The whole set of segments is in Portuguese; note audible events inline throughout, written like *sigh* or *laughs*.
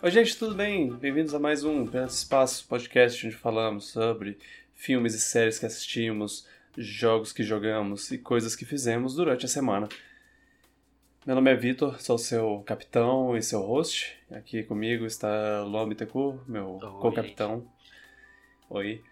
Oi, gente, tudo bem? Bem-vindos a mais um Pedaço Espaço podcast onde falamos sobre filmes e séries que assistimos, jogos que jogamos e coisas que fizemos durante a semana. Meu nome é Vitor, sou seu capitão e seu host. Aqui comigo está Luan Bittencourt, meu co-capitão. Oi.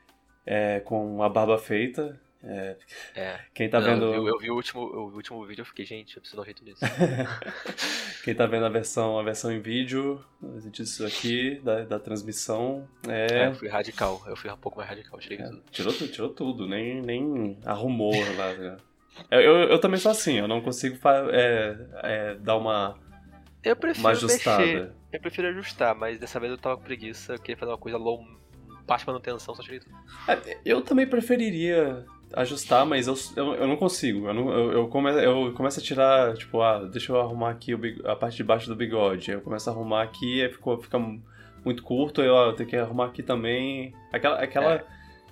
É, com a barba feita, é, É. quem tá Não, vendo. Eu vi, eu vi o, último, o último vídeo eu fiquei, gente, eu preciso dar um jeito nisso. *laughs* Quem tá vendo a versão, a versão em vídeo disso aqui, da, da transmissão, É, é. eu fui radical, eu fui um pouco mais radical, tirei tudo. tirou, tirou tudo, nem, nem arrumou lá. né? Eu, eu, eu também sou assim, eu não consigo é, é, dar uma, Eu prefiro uma ajustada. mexer, eu prefiro ajustar, mas dessa vez eu tava com preguiça, eu queria fazer uma coisa low, baixa manutenção, só tirei tudo. É, Eu também preferiria ajustar, mas eu, eu, eu não consigo. Eu, não, eu, eu, come, eu começo a tirar, tipo, ah, deixa eu arrumar aqui o a parte de baixo do bigode. Eu começo a arrumar aqui, aí ficou, fica muito curto, aí ó, eu tenho que arrumar aqui também. Aquela, aquela, É.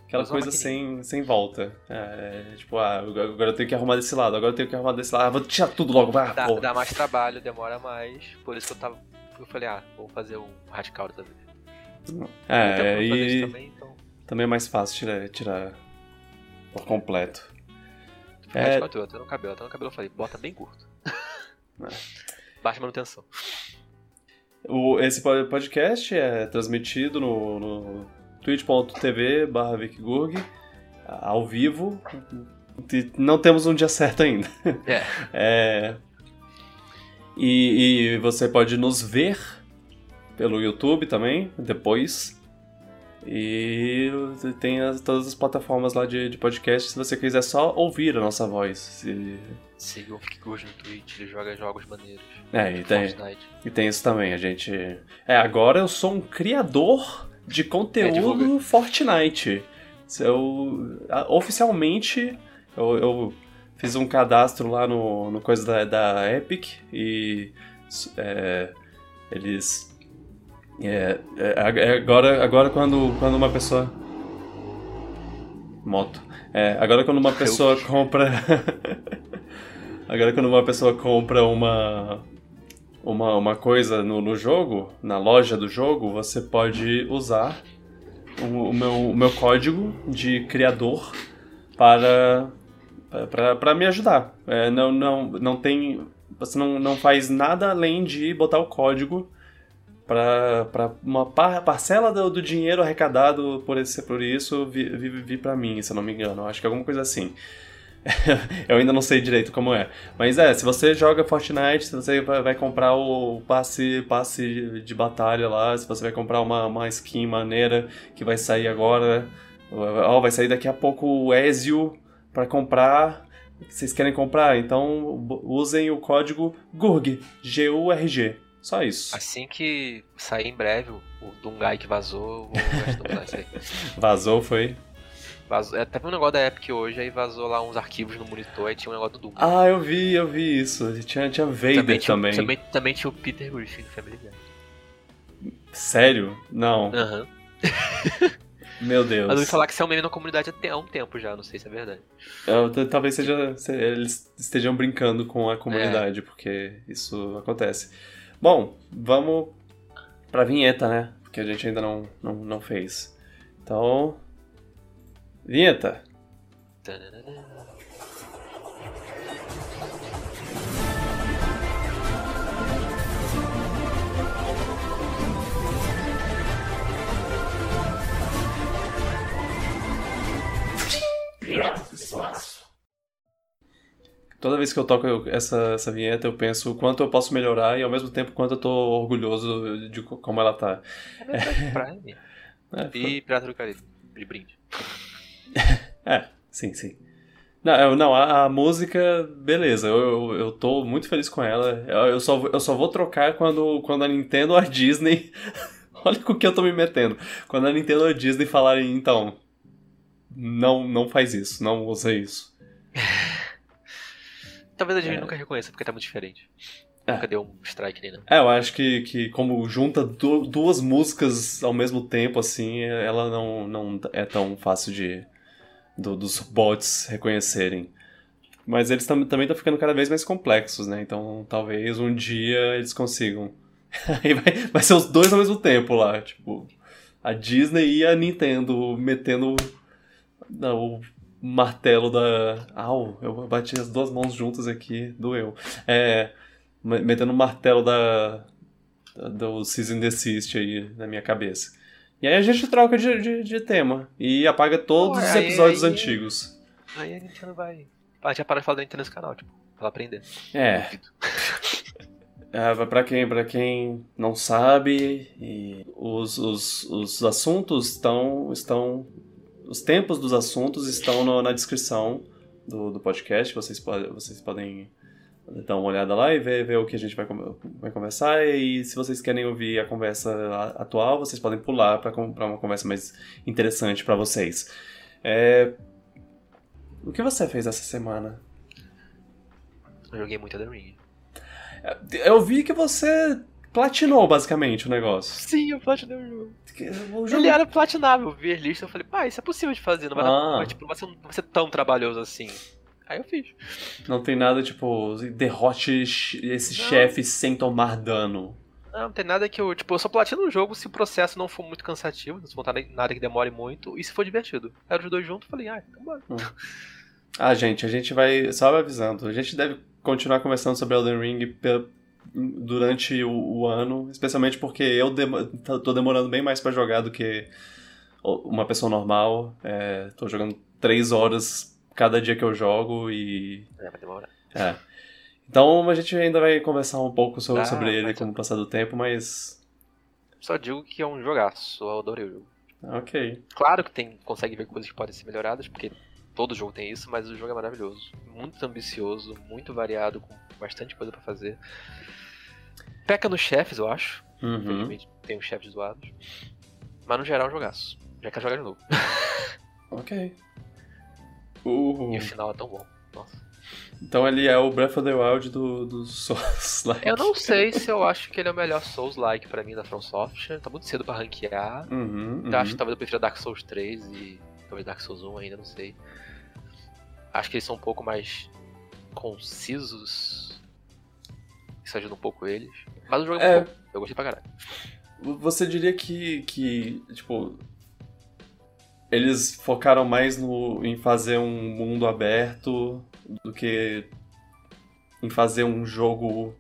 aquela coisa sem, sem volta. É, tipo, ah, agora eu tenho que arrumar desse lado, agora eu tenho que arrumar desse lado. Ah, vou tirar tudo logo, vai, Dá, dá mais trabalho, demora mais, por isso que eu tava. Eu falei, ah, vou fazer um radical dessa vez. Tem É, e também, então. também é mais fácil tirar, tirar por completo. É. radical, até no cabelo, até no cabelo eu falei, bota bem curto. *laughs* É. Baixa manutenção. O, esse po- podcast é transmitido no, no twitch.tv barra ao vivo. Não temos um dia certo ainda. É. *laughs* É, e, e você pode nos ver pelo YouTube também, depois. E tem as- todas as plataformas lá de, de podcast se você quiser só ouvir a nossa voz. Se- Siga o Kikuji no Twitch, ele joga jogos maneiros. É, e tem, Fortnite. E tem isso também, a gente. É, agora eu sou um criador de É, conteúdo divulga. Fortnite. Eu, oficialmente, eu, eu fiz um cadastro lá no, no coisa da, da Epic e é, eles. É, é, é, agora, agora quando, quando uma pessoa. Moto. É, agora quando uma pessoa compra. *laughs* agora quando uma pessoa compra uma uma, uma coisa no, no jogo, na loja do jogo, você pode usar o, o meu, o meu código de criador para para- para me ajudar. É, não, não, não tem. Você não, não faz nada além de botar o código para uma par- parcela do, do dinheiro arrecadado por, esse, por isso vir, vir, vir para mim, se eu não me engano. Acho que é alguma coisa assim. *laughs* eu ainda não sei direito como é. Mas é, se você joga Fortnite, se você vai comprar o passe, passe de batalha lá, se você vai comprar uma, uma skin maneira que vai sair agora, ó, vai sair daqui a pouco o Ezio para comprar. Vocês querem comprar? Então usem o código GURG, G-U-R-G. Só isso. Assim que sair em breve o, o Dungai que vazou, aí. *laughs* Vazou, foi? Vazou, é, teve um negócio da Epic hoje, aí vazou lá uns arquivos no monitor, aí tinha um negócio do Doom. Ah, eu vi, eu vi isso. Tinha, tinha Vader também. tinha, também, também tinha o Peter Griffin do Family Guy. Sério? Não. Aham. *laughs* Meu Deus. Mas eu ouvi falar que isso é um meme na comunidade há um tempo já, não sei se é verdade. Eu- talvez seja se- eles estejam brincando com a É. comunidade, porque isso acontece. Bom, vamos pra vinheta, né? Porque a gente ainda não, não, não fez. Então. Vinheta! Tananana. Toda vez que eu toco eu- essa, essa vinheta, eu penso o quanto eu posso melhorar e ao mesmo tempo quanto eu tô orgulhoso de co- como ela tá. É *laughs* Prime. É, foi- E Pirata do Caribe. De brinde. *laughs* É, sim, sim. Não, não a, a música, beleza, eu, eu, eu tô muito feliz com ela. Eu, só, vou- eu só vou trocar quando, quando a Nintendo ou a Disney. *laughs* Olha com o que eu tô me metendo. Quando a Nintendo ou a Disney falarem, então. Não, não faz isso, não usa isso. Talvez a gente É. nunca reconheça, porque tá muito diferente. É. Nunca deu um strike nada. É, eu acho que, que como junta du- duas músicas ao mesmo tempo, assim, ela não, não é tão fácil de do- dos bots reconhecerem. Mas eles tam, também estão ficando cada vez mais complexos, né? Então talvez um dia eles consigam *laughs* Aí vai, vai ser os dois ao mesmo tempo lá, tipo, a Disney e a Nintendo metendo não, o martelo da. Au, eu bati as duas mãos juntas aqui, doeu. É. Metendo o martelo da. do Season Desist aí na minha cabeça. E aí a gente troca de, de, de tema e apaga todos os episódios aí, antigos. Aí a Nintendo vai. A gente já para de falar da Nintendo nesse canal, tipo, pra aprender. É. É, *laughs* para quem, pra quem não sabe, os, os, os assuntos estão, estão. Os tempos dos assuntos estão no, na descrição do, do podcast. Vocês, pode, vocês podem dar uma olhada lá e ver, ver o que a gente vai, vai conversar. E se vocês querem ouvir a conversa atual, vocês podem pular para uma conversa mais interessante para vocês. É... O que você fez essa semana? Eu joguei muito The Ring. Eu vi que você platinou basicamente o negócio. Sim, eu platinei o jogo. O jogo... Ele era platinável, eu vi a lista, eu falei, pá, isso é possível de fazer, não vai, ah. dar, mas, tipo, não, vai ser, tão trabalhoso assim. Aí eu fiz. Não tem nada tipo, derrote esse não. chefe sem tomar dano. Não, não tem nada que eu. Tipo, eu só platino o jogo se o processo não for muito cansativo, se não for nada que demore muito, e se for divertido. Era os dois juntos, falei, ah, então bora. Hum. Ah, gente, a gente vai. Só avisando, a gente deve continuar conversando sobre Elden Ring durante o, o ano, especialmente porque eu dem tô demorando bem mais para jogar do que uma pessoa normal. É, tô jogando três horas cada dia que eu jogo e. É, vai demorar. É. Então a gente ainda vai conversar um pouco sobre, ah, sobre ele com o passar do tempo, mas. Só digo que é um jogaço, eu adorei o jogo. Ok. Claro que tem, consegue ver coisas que podem ser melhoradas, porque todo jogo tem isso, mas o jogo é maravilhoso. Muito ambicioso, muito variado, com bastante coisa para fazer. Peca nos chefes, eu acho. Uhum. Infelizmente tem uns chefes zoados. Mas no geral, é um jogaço. Já quero jogar de novo. *laughs* ok. E o final é tão bom. Nossa. Então ele é o Breath of the Wild do, do Souls-like. Eu não sei se eu acho que ele é o melhor Souls-like pra mim da From Software. Tá muito cedo pra ranquear. Uhum, uhum. Eu acho que talvez eu prefira Dark Souls 3 e talvez Dark Souls 1 ainda, não sei. Acho que eles são um pouco mais concisos. Isso ajuda um pouco eles. Mas o jogo é, é bom. Eu gostei pra caralho. Você diria que, que tipo, eles focaram mais no, em fazer um mundo aberto do que em fazer um jogo.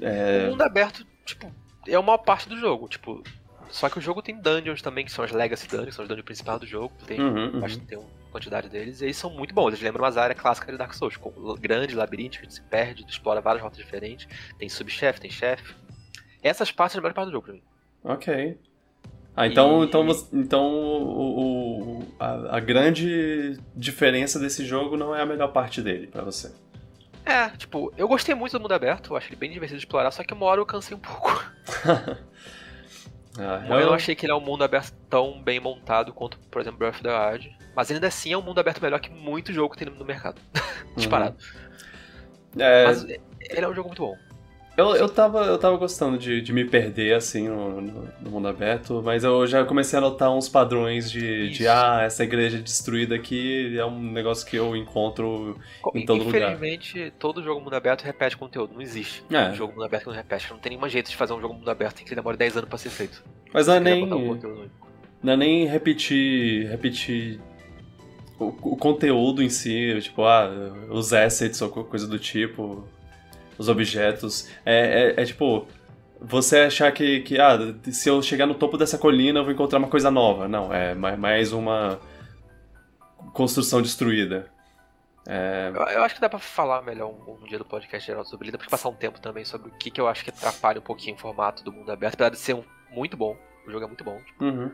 É... O mundo aberto, tipo, é uma parte do jogo. Tipo, só que o jogo tem dungeons também, que são as Legacy Dungeons, são os dungeons principais do jogo. Tem, uhum, uhum. Tem uma quantidade deles. E eles são muito bons. Eles lembram umas áreas clássicas de Dark Souls, com grande labirinto, que a gente se perde, explora várias rotas diferentes. Tem subchefe, tem chefe. Essas partes são a melhor parte do jogo pra mim. Ok. Ah, então, e... então, então o, o a, a, grande diferença desse jogo não é a melhor parte dele para você. É, tipo, eu gostei muito do mundo aberto, eu acho ele bem divertido de explorar, só que uma hora eu cansei um pouco. *laughs* Ah, eu... eu achei que ele é um mundo aberto tão bem montado quanto, por exemplo, Breath of the Wild. Mas ainda assim é um mundo aberto melhor que muito jogo que tem no mercado. *laughs* Disparado. Uhum. É... Mas ele é um jogo muito bom. Eu, eu, tava, eu tava gostando de, de me perder, assim, no, no, no, mundo aberto, mas eu já comecei a notar uns padrões de, de, ah, essa igreja destruída aqui é um negócio que eu encontro em todo lugar. Infelizmente, todo jogo mundo aberto repete conteúdo, não existe é. um jogo mundo aberto que não repete. Não tem nenhum jeito de fazer um jogo mundo aberto que demore 10 anos pra ser feito. Mas não é nem... não é nem repetir, repetir o, o conteúdo em si, tipo, ah, os assets ou coisa do tipo os objetos. É, é, é, tipo, você achar que, que, ah, se eu chegar no topo dessa colina eu vou encontrar uma coisa nova. Não, é mais uma construção destruída. É... Eu, eu, acho que dá pra falar melhor um, um dia do podcast geral sobre ele, dá pra passar um tempo também sobre o que, que eu acho que atrapalha um pouquinho o formato do mundo aberto, apesar de ser um, muito bom. O jogo é muito bom. Tipo. Uhum.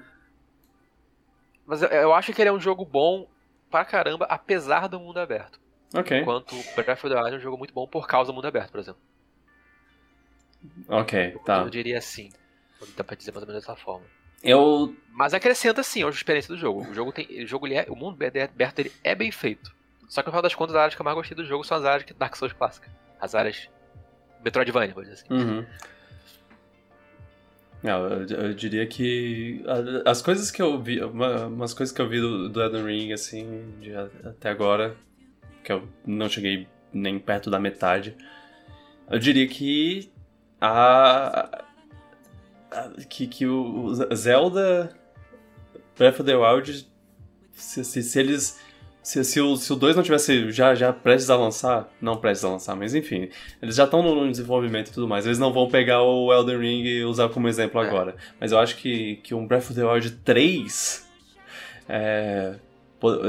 Mas eu, eu acho que ele é um jogo bom pra caramba, apesar do mundo aberto. Ok. Enquanto Breath of the Wild é um jogo muito bom por causa do mundo aberto, por exemplo. Ok, tá. Eu diria assim. Dá pra dizer mais ou menos dessa forma. Eu. Mas acrescenta sim a experiência do jogo. O jogo tem. O jogo ele é. O mundo aberto dele é bem feito. Só que no final das contas, as áreas que eu mais gostei do jogo são as áreas que Dark Souls clássica. As áreas Metroidvania, vou dizer assim. Uhum. Não, eu, eu, diria que as coisas que eu vi, uma, umas coisas que eu vi do, do Elden Ring, assim, de, até agora, que eu não cheguei nem perto da metade. Eu diria que a, a, que, que o Zelda Breath of the Wild, se, se, se eles se, se, o, se o 2 não tivesse já, já prestes a lançar, não prestes a lançar, mas enfim, eles já estão no desenvolvimento e tudo mais, eles não vão pegar o Elden Ring e usar como exemplo é. agora. Mas eu acho que, que um Breath of the Wild 3 é,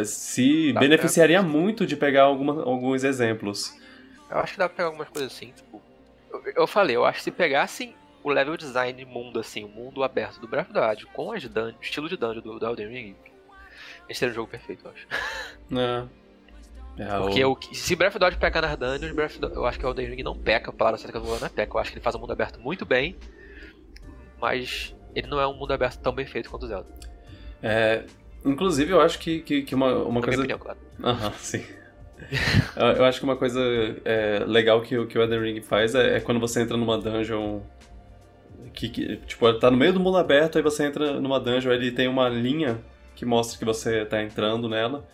se dá beneficiaria pra... muito de pegar alguma, alguns exemplos. Eu acho que dá pra pegar algumas coisas assim, tipo. Eu, eu falei, eu acho que se pegassem o level design mundo, assim, o mundo aberto do Breath of the Wild com as dungeons, estilo de dungeon do, do Elden Ring, esse seria o jogo perfeito, eu acho. É. É, *laughs* Porque o... se Breath of the Wild peca nas dungeons, Breath the... eu acho que o Elden Ring não peca, a palavra certa que eu não é peca. Eu acho que ele faz um mundo aberto muito bem, mas ele não é um mundo aberto tão bem feito quanto o Zelda. É, inclusive, eu acho que, que, que uma, uma Na coisa. Minha opinião, claro. *laughs* Aham, sim. eu acho que uma coisa é, legal que, que o Elden Ring faz é, é, quando você entra numa dungeon. Que, que, tipo, tá no meio do mundo aberto, aí você entra numa dungeon, ele tem uma linha que mostra que você está entrando nela.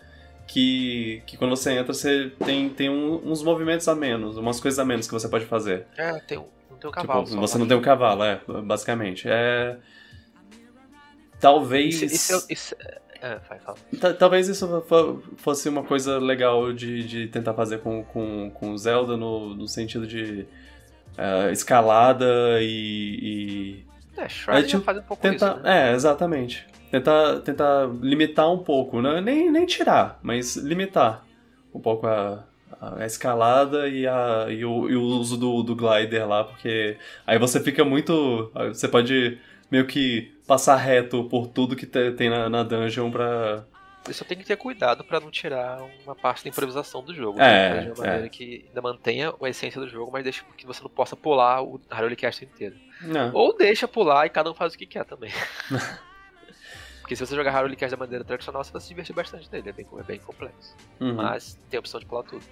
Que, que quando você entra, você tem, tem um, uns movimentos a menos, umas coisas a menos que você pode fazer. É, tem um, não tem um cavalo. Tipo, você não tem um cavalo, é, basicamente. É. Talvez. Isso, isso, isso é, fala. Talvez isso fosse uma coisa legal de, de tentar fazer com, com, com Zelda no, no sentido de uh, escalada e. e... É, Shrine é, tipo, faz um pouco tentar, isso, né? É, exatamente tentar, tentar limitar um pouco, né? nem, nem tirar, mas limitar um pouco a, a escalada e, a, e, o, e o uso do, do glider lá, porque aí você fica muito. Você pode meio que passar reto por tudo que tem na, na dungeon pra. Você só tem que ter cuidado para não tirar uma parte da improvisação do jogo. É, né? de uma maneira é. que ainda mantenha a essência do jogo, mas deixa que você não possa pular o Hyrule Castle inteiro. Não. Ou deixa pular e cada um faz o que quer também. *laughs* Porque se você jogar Hyrule Cast da maneira tradicional, você vai se divertir bastante nele, é bem, é bem complexo. Uhum. Mas tem a opção de pular tudo.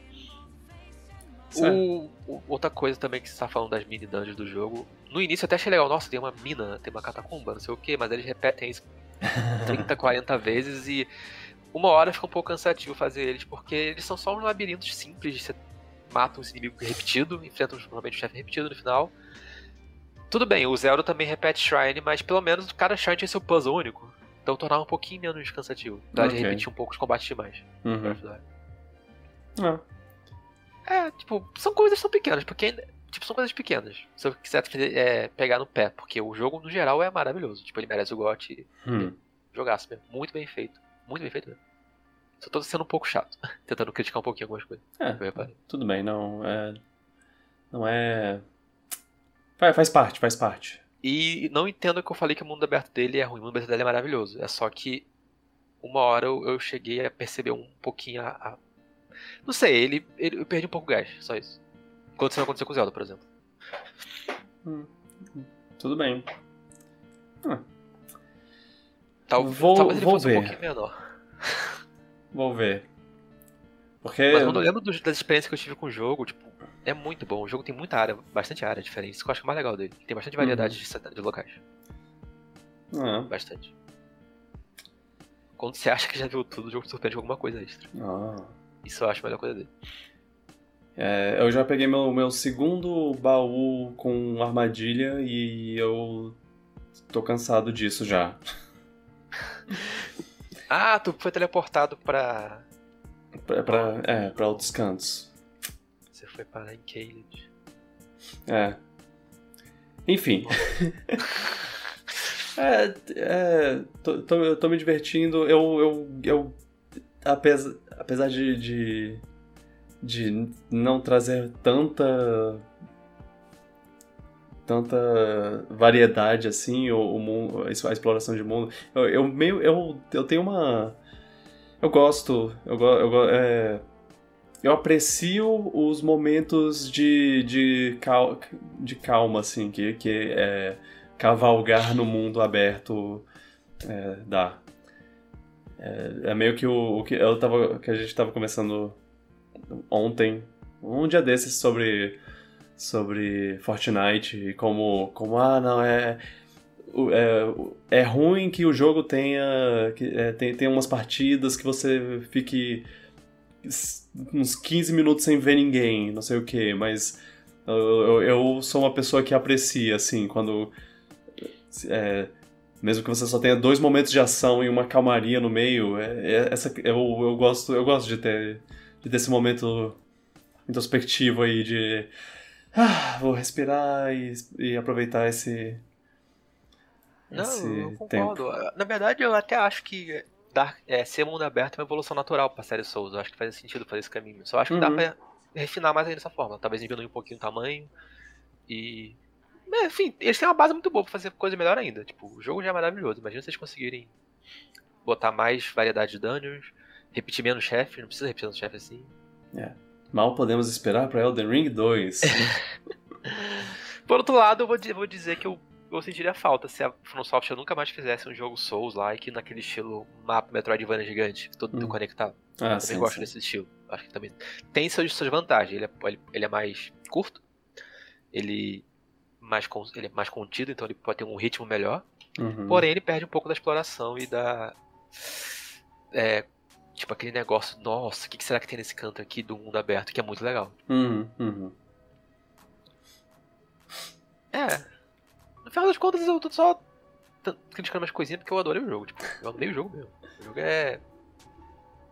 O, o, outra coisa também que você está falando das mini dungeons do jogo. No início eu até achei legal, nossa, tem uma mina, tem uma catacumba, não sei o que, mas eles repetem isso *laughs* 30, 40 vezes e uma hora fica um pouco cansativo fazer eles, porque eles são só uns labirintos simples, você mata um inimigo repetido, enfrenta normalmente um chefe repetido no final. Tudo bem, o Zelda também repete Shrine, mas pelo menos cada Shrine tem seu puzzle único. Então tornar um pouquinho menos cansativo. Pra okay. repetir um pouco os combates demais. Uhum. É. é, tipo, são coisas tão pequenas, porque tipo, são coisas pequenas. Se eu quiser é, pegar no pé, porque o jogo, no geral, é maravilhoso. Tipo, ele merece o GOT. Hum. Jogaço mesmo. Muito bem feito. Muito bem feito mesmo. Só tô sendo um pouco chato. *laughs* Tentando criticar um pouquinho algumas coisas. É, tudo bem, não é... Não é... Faz parte, faz parte. E não entendo que eu falei que o mundo aberto dele é ruim, o mundo aberto dele é maravilhoso. É só que uma hora eu, eu cheguei a perceber um pouquinho a. a... Não sei, ele, ele, eu perdi um pouco o gás, só isso. Quando isso não aconteceu com o Zelda, por exemplo. Hum, tudo bem. Hum. Tal, vou, talvez ele vou fosse ver. um pouquinho menor. Vou ver. Porque... Mas quando eu lembro das experiências que eu tive com o jogo, tipo, é muito bom. O jogo tem muita área, bastante área diferente. Isso que eu acho que é mais legal dele. Tem bastante variedade uhum. de, locais. Ah. Bastante. Quando você *laughs* acha que já viu tudo, o jogo te surpreende com alguma coisa extra. Ah. Isso eu acho a melhor coisa dele. É, eu já peguei meu, meu segundo baú com armadilha e eu tô cansado disso já. *laughs* ah, tu foi teleportado pra. pra, pra é, pra outros cantos foi parar em Caelid. É. Enfim. *laughs* é, é tô, tô, eu tô me divertindo. Eu, eu, eu apesar, apesar de, de, de não trazer tanta tanta variedade assim, o, o mundo, a exploração de mundo. Eu, eu meio eu, eu tenho uma eu gosto, eu, eu é, eu aprecio os momentos de, de, cal, de calma, assim, que, que é cavalgar no mundo aberto é, dá. É, é, meio que o, o, que, eu tava, que a gente estava conversando ontem, um dia desses, sobre, sobre Fortnite e como, como, ah, não, é, é, é ruim que o jogo tenha, que, é, tem, tem umas partidas que você fique uns 15 minutos sem ver ninguém, não sei o que, mas Eu, eu, eu sou uma pessoa que aprecia, assim, quando. É, mesmo que você só tenha dois momentos de ação e uma calmaria no meio, é, é, essa, eu, eu, gosto, eu gosto de ter, de ter esse momento introspectivo aí de. Ah, vou respirar e, e aproveitar esse. Não, esse eu concordo. Tempo. Na verdade, eu até acho que dar, é, ser mundo aberto é uma evolução natural pra série Souls. Eu acho que faz sentido fazer esse caminho. Só acho que uhum. dá pra refinar mais ainda dessa forma. Talvez diminuir um pouquinho o tamanho e é, enfim, eles têm uma base muito boa pra fazer coisa melhor ainda. Tipo, o jogo já é maravilhoso. Imagina vocês conseguirem botar mais variedade de dungeons, repetir menos chefes, não precisa repetir tanto chefe assim. É. Mal podemos esperar pra Elden Ring 2. *laughs* Por outro lado, eu vou, vou dizer que eu, eu sentiria falta se a From Software nunca mais fizesse um jogo Souls-like naquele estilo mapa Metroidvania gigante, todo hum. conectado. Ah, eu sim, também gosto sim. desse estilo. Acho que também tem suas, suas vantagens. Ele é, ele é mais curto, ele mais, ele é mais contido, então ele pode ter um ritmo melhor. Uhum. Porém, ele perde um pouco da exploração e da. É, tipo aquele negócio, nossa, o que, será que tem nesse canto aqui do mundo aberto, que é muito legal. Uhum, uhum. É. No final das contas, eu tô só criticando umas coisinhas porque eu adorei o jogo. Tipo, eu amei o jogo mesmo. O jogo é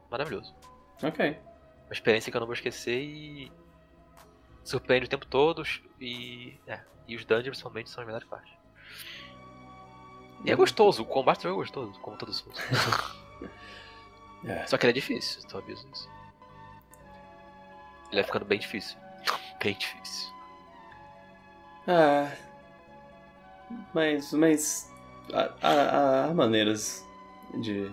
maravilhoso. Ok. Uma experiência que eu não vou esquecer e surpreende o tempo todo e. É, e os dungeons, principalmente, são as melhores partes. E é gostoso, o combate é gostoso, como todos os *laughs* é. Só que ele é difícil, tô aviso isso. Ele vai ficando bem difícil. *laughs* bem difícil. Ah. Mas. Mas. Há, há, há maneiras de.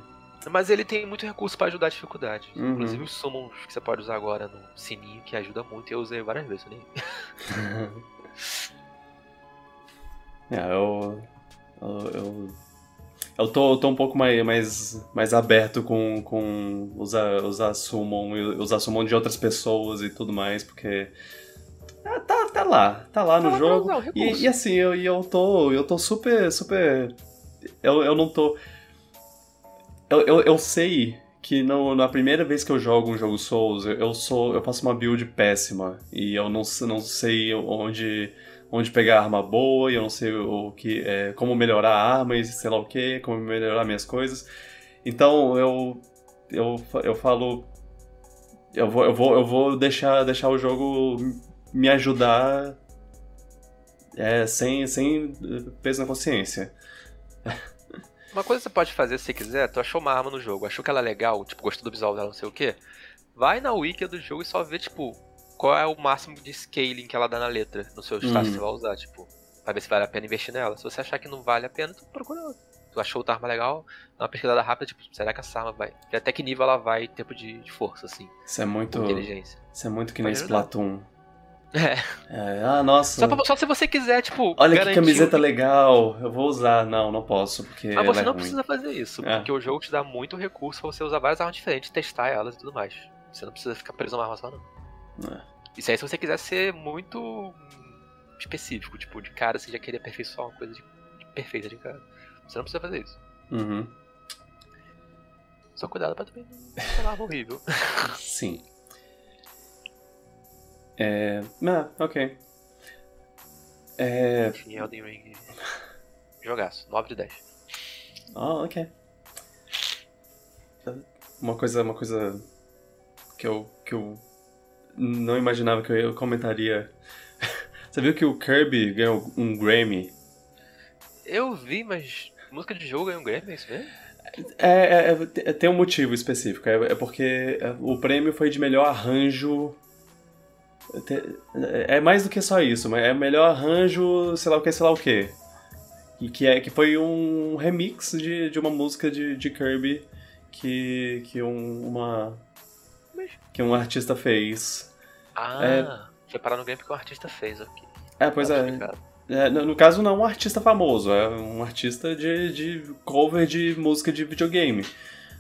Mas ele tem muito recurso para ajudar a dificuldade. Uhum. Inclusive os summons que você pode usar agora no sininho, que ajuda muito. Eu usei várias vezes nem. *laughs* É, eu. Eu. eu, eu tô, eu tô um pouco mais, mais, mais aberto com, com usar, usar Summon, usar Summon de outras pessoas e tudo mais, porque. É, tá, tá lá, tá lá no tá jogo. Usar, e, e, assim, eu, eu tô. Eu tô super, super. Eu, eu não tô. Eu, eu, eu sei que no, na primeira vez que eu jogo um jogo Souls, eu, eu sou. Eu faço uma build péssima. E eu não, não sei onde onde pegar arma boa e eu não sei o que é, como melhorar a arma e sei lá o que, como melhorar minhas coisas. Então eu eu, eu falo eu vou, eu vou, eu vou deixar, deixar o jogo me ajudar é, sem, sem peso na consciência. Uma coisa que você pode fazer se quiser, tu achou uma arma no jogo, achou que ela é legal, tipo, gostou do visual dela, não sei o que, vai na wiki do jogo e só vê, tipo, qual é o máximo de scaling que ela dá na letra no seu status uhum. que você vai usar, tipo, pra ver se vale a pena investir nela. Se você achar que não vale a pena, tu procura outra. Tu achou outra arma legal, dá uma pesquisada rápida, tipo, será que essa arma vai. E até que nível ela vai em tempo de, de força, assim. Isso é muito. Inteligência. Isso é muito que nem Splatoon. É. é. Ah, nossa. Só, pra, só, se você quiser, tipo. Olha que camiseta legal, eu vou usar. Não, não posso, porque. Mas você é não ruim. precisa fazer isso, é. porque o jogo te dá muito recurso pra você usar várias armas diferentes, testar elas e tudo mais. Você não precisa ficar preso a uma arma só, não. É. Isso aí se você quiser ser muito específico, tipo, de cara você já queria aperfeiçoar uma coisa de, de perfeita de cara. Você não precisa fazer isso. Uhum. Só cuidado pra também não uma horrível. *laughs* Sim. É. Ah, ok. É. Enfim, Elden Ring. Jogaço, 9 de 10. Oh, ok. Uma coisa, uma coisa que eu, que eu não imaginava que eu comentaria. *laughs* Você viu que o Kirby ganhou um Grammy? Eu vi, mas música de jogo ganhou um Grammy, é isso mesmo? É, é, é, tem um motivo específico. É, é, porque o prêmio foi de melhor arranjo. É mais do que só isso, mas é melhor arranjo, sei lá o que, sei lá o que. E que, é, que foi um remix de, de uma música de, de Kirby que, que um, uma, que um artista fez. Ah, é... foi parar no game que um artista fez aqui. É, pois tá é. é. no, caso, não um artista famoso, é um artista de, de cover de música de videogame.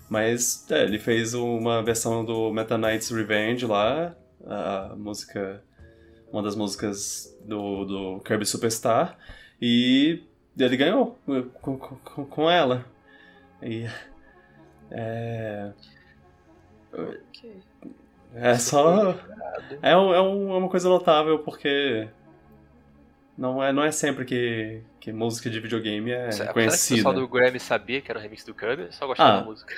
Mas é, ele fez uma versão do Meta Knight's Revenge lá, a música. Uma das músicas do, do Kirby Superstar. E ele ganhou com, com, com ela. E. É. Okay. É só. É, um, é, um, é uma coisa notável porque Não é, não é sempre que, que música de videogame é Será conhecida. Será que o pessoal do Grammy sabia que era o remix do Kirby? Só gostava ah, da música.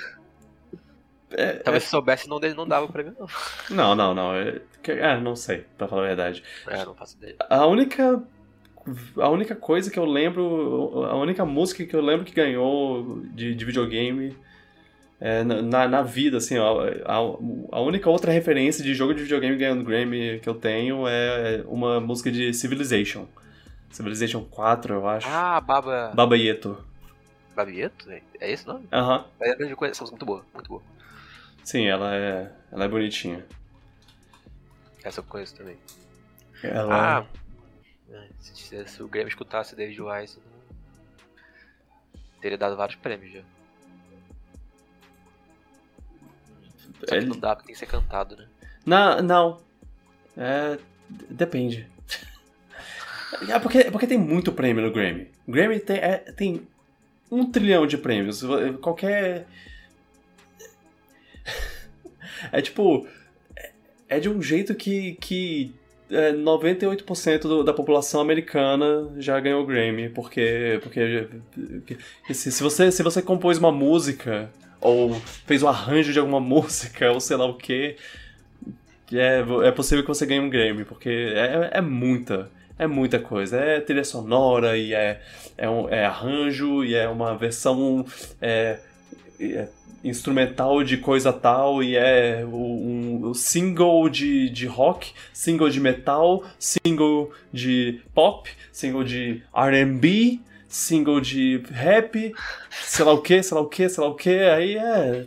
É, Talvez é... se soubesse não, não dava pra mim, não. Não, não, não. É, é, não sei, pra falar a verdade. É, não faço ideia. A única. A única coisa que eu lembro. A única música que eu lembro que ganhou de, de videogame é, na, na vida, assim, ó, a, a, única outra referência de jogo de videogame ganhando Grammy que eu tenho é uma música de Civilization. Civilization 4, eu acho. Ah, Baba. Baba Yeto. Baba Yeto? É, é esse o nome? Aham. Uh -huh. É, eu conheço, muito boa, muito boa. Sim, ela é, ela é bonitinha. Essa eu conheço também. Ela... Ah, se, se o Grêmio escutasse David Wise, teria dado vários prêmios já. Só Ele... não dá porque tem que ser cantado, né? Não, não. É, depende. *laughs* é porque, porque tem muito prêmio no Grammy. O Grammy tem, é, tem um trilhão de prêmios. Qualquer é tipo. É de um jeito que, que é, 98% do, da população americana já ganhou Grammy, porque, porque se, se, você, se você compôs uma música, ou fez o um arranjo de alguma *laughs* música, ou sei lá o que, é, é possível que você ganhe um Grammy, porque é, é muita, é muita coisa. É trilha sonora, e é, é, um, é arranjo, e é uma versão é, é instrumental de coisa tal e é um, single de, de rock, single de metal, single de pop, single de R&B, single de rap, sei lá o que, sei lá o que, sei lá o que, aí é...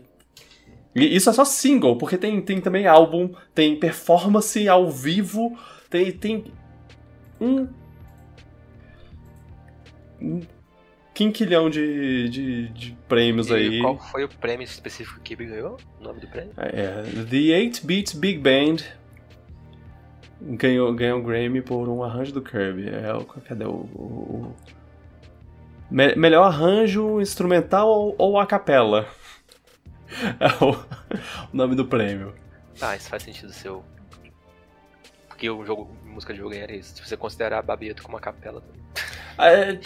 E isso é só single, porque tem, tem também álbum, tem performance ao vivo, tem, tem um quinquilhão de, de, de prêmios e aí. Qual foi o prêmio específico que ganhou? O nome do prêmio? É, The 8 Beats Big Band ganhou, ganhou o Grammy por um arranjo do Kirby. É, o, cadê o. o, o... Me, melhor arranjo instrumental ou, ou a capela? *laughs* É o, o nome do prêmio. Ah, isso faz sentido seu. Porque o jogo, música de jogo ganharia isso. Se você considerar Babieto como uma capela também. *laughs* É,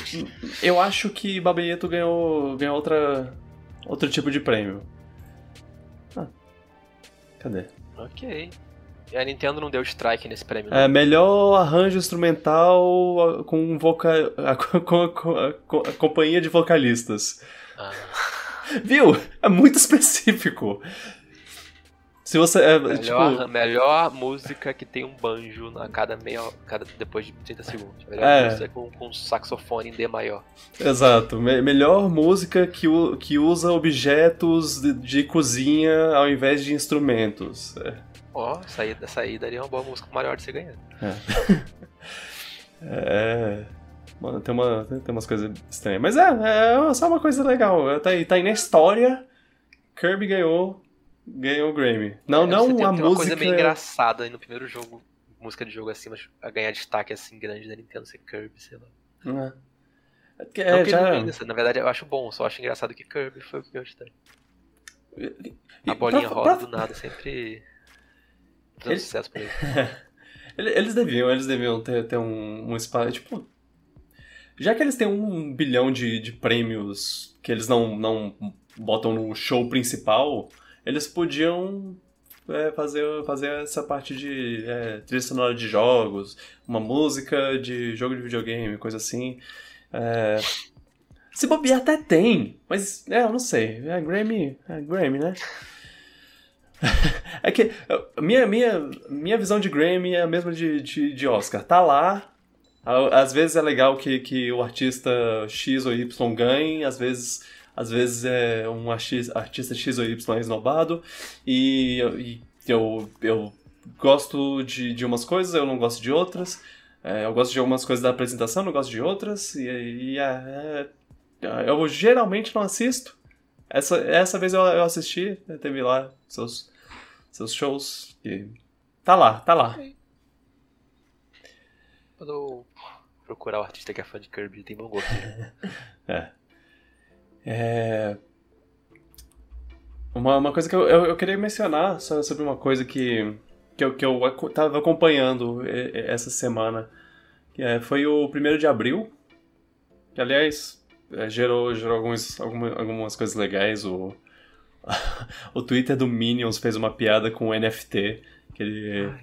eu acho que Babeieto ganhou, ganhou outra, outro tipo de prêmio. Ah, cadê? Ok. A Nintendo não deu strike nesse prêmio. É, melhor arranjo instrumental com, voca... *laughs* com, com, com a companhia de vocalistas. Ah. Viu? É muito específico. Se você. É, melhor, tipo... melhor música que tem um banjo a cada meia. Cada, depois de 30 segundos. Melhor é. música com, com saxofone em D maior. Exato. Me, melhor música que, que usa objetos de, de cozinha ao invés de instrumentos. É. Ó, oh, saída, saída ali é uma boa música maior de você ganhar. É. *laughs* é. Mano, tem, uma, tem umas coisas estranhas. Mas é, é só uma coisa legal. Tá aí, tá aí na história. Kirby ganhou ganhou o Grammy. Não, é, não a música. Uma coisa meio engraçada aí no primeiro jogo, música de jogo assim, mas a ganhar destaque assim grande da Nintendo ser Kirby, sei lá. É. É, não já... Isso, na verdade eu acho bom, só acho engraçado que Kirby foi o que eu gostei. A bolinha pra, roda pra... do nada, sempre dando eles... sucesso pra *laughs* ele. eles deviam, eles deviam ter, ter um, um espaço, tipo... Já que eles têm um bilhão de, de prêmios que eles não, não botam no show principal, eles podiam é, fazer, fazer essa parte de é, trilha sonora de jogos, uma música de jogo de videogame, coisa assim. É, se bobear até tem, mas é, eu não sei. É Grammy, é Grammy, né? *laughs* é que minha, minha, minha visão de Grammy é a mesma de, de, de Oscar. Tá lá, às vezes é legal que, que o artista X ou Y ganhe, às vezes às vezes é um artista X ou Y esnobado, e, e eu, eu gosto de, de umas coisas, eu não gosto de outras, é, eu gosto de algumas coisas da apresentação, não gosto de outras, e, e é, é, eu geralmente não assisto. Essa, essa vez eu, eu assisti, né, teve lá seus, seus shows, e tá lá, tá lá. Quando eu procurar o artista que é fã de Kirby, tem bom gosto. *laughs* é. É... Uma, uma coisa que eu, eu, eu, queria mencionar sobre uma coisa que, que, eu, que eu tava acompanhando essa semana, É, foi o primeiro de abril. Que, aliás, é, gerou, gerou alguns, alguma, algumas coisas legais. O, *laughs* o Twitter do Minions fez uma piada com o NFT. Que, ele,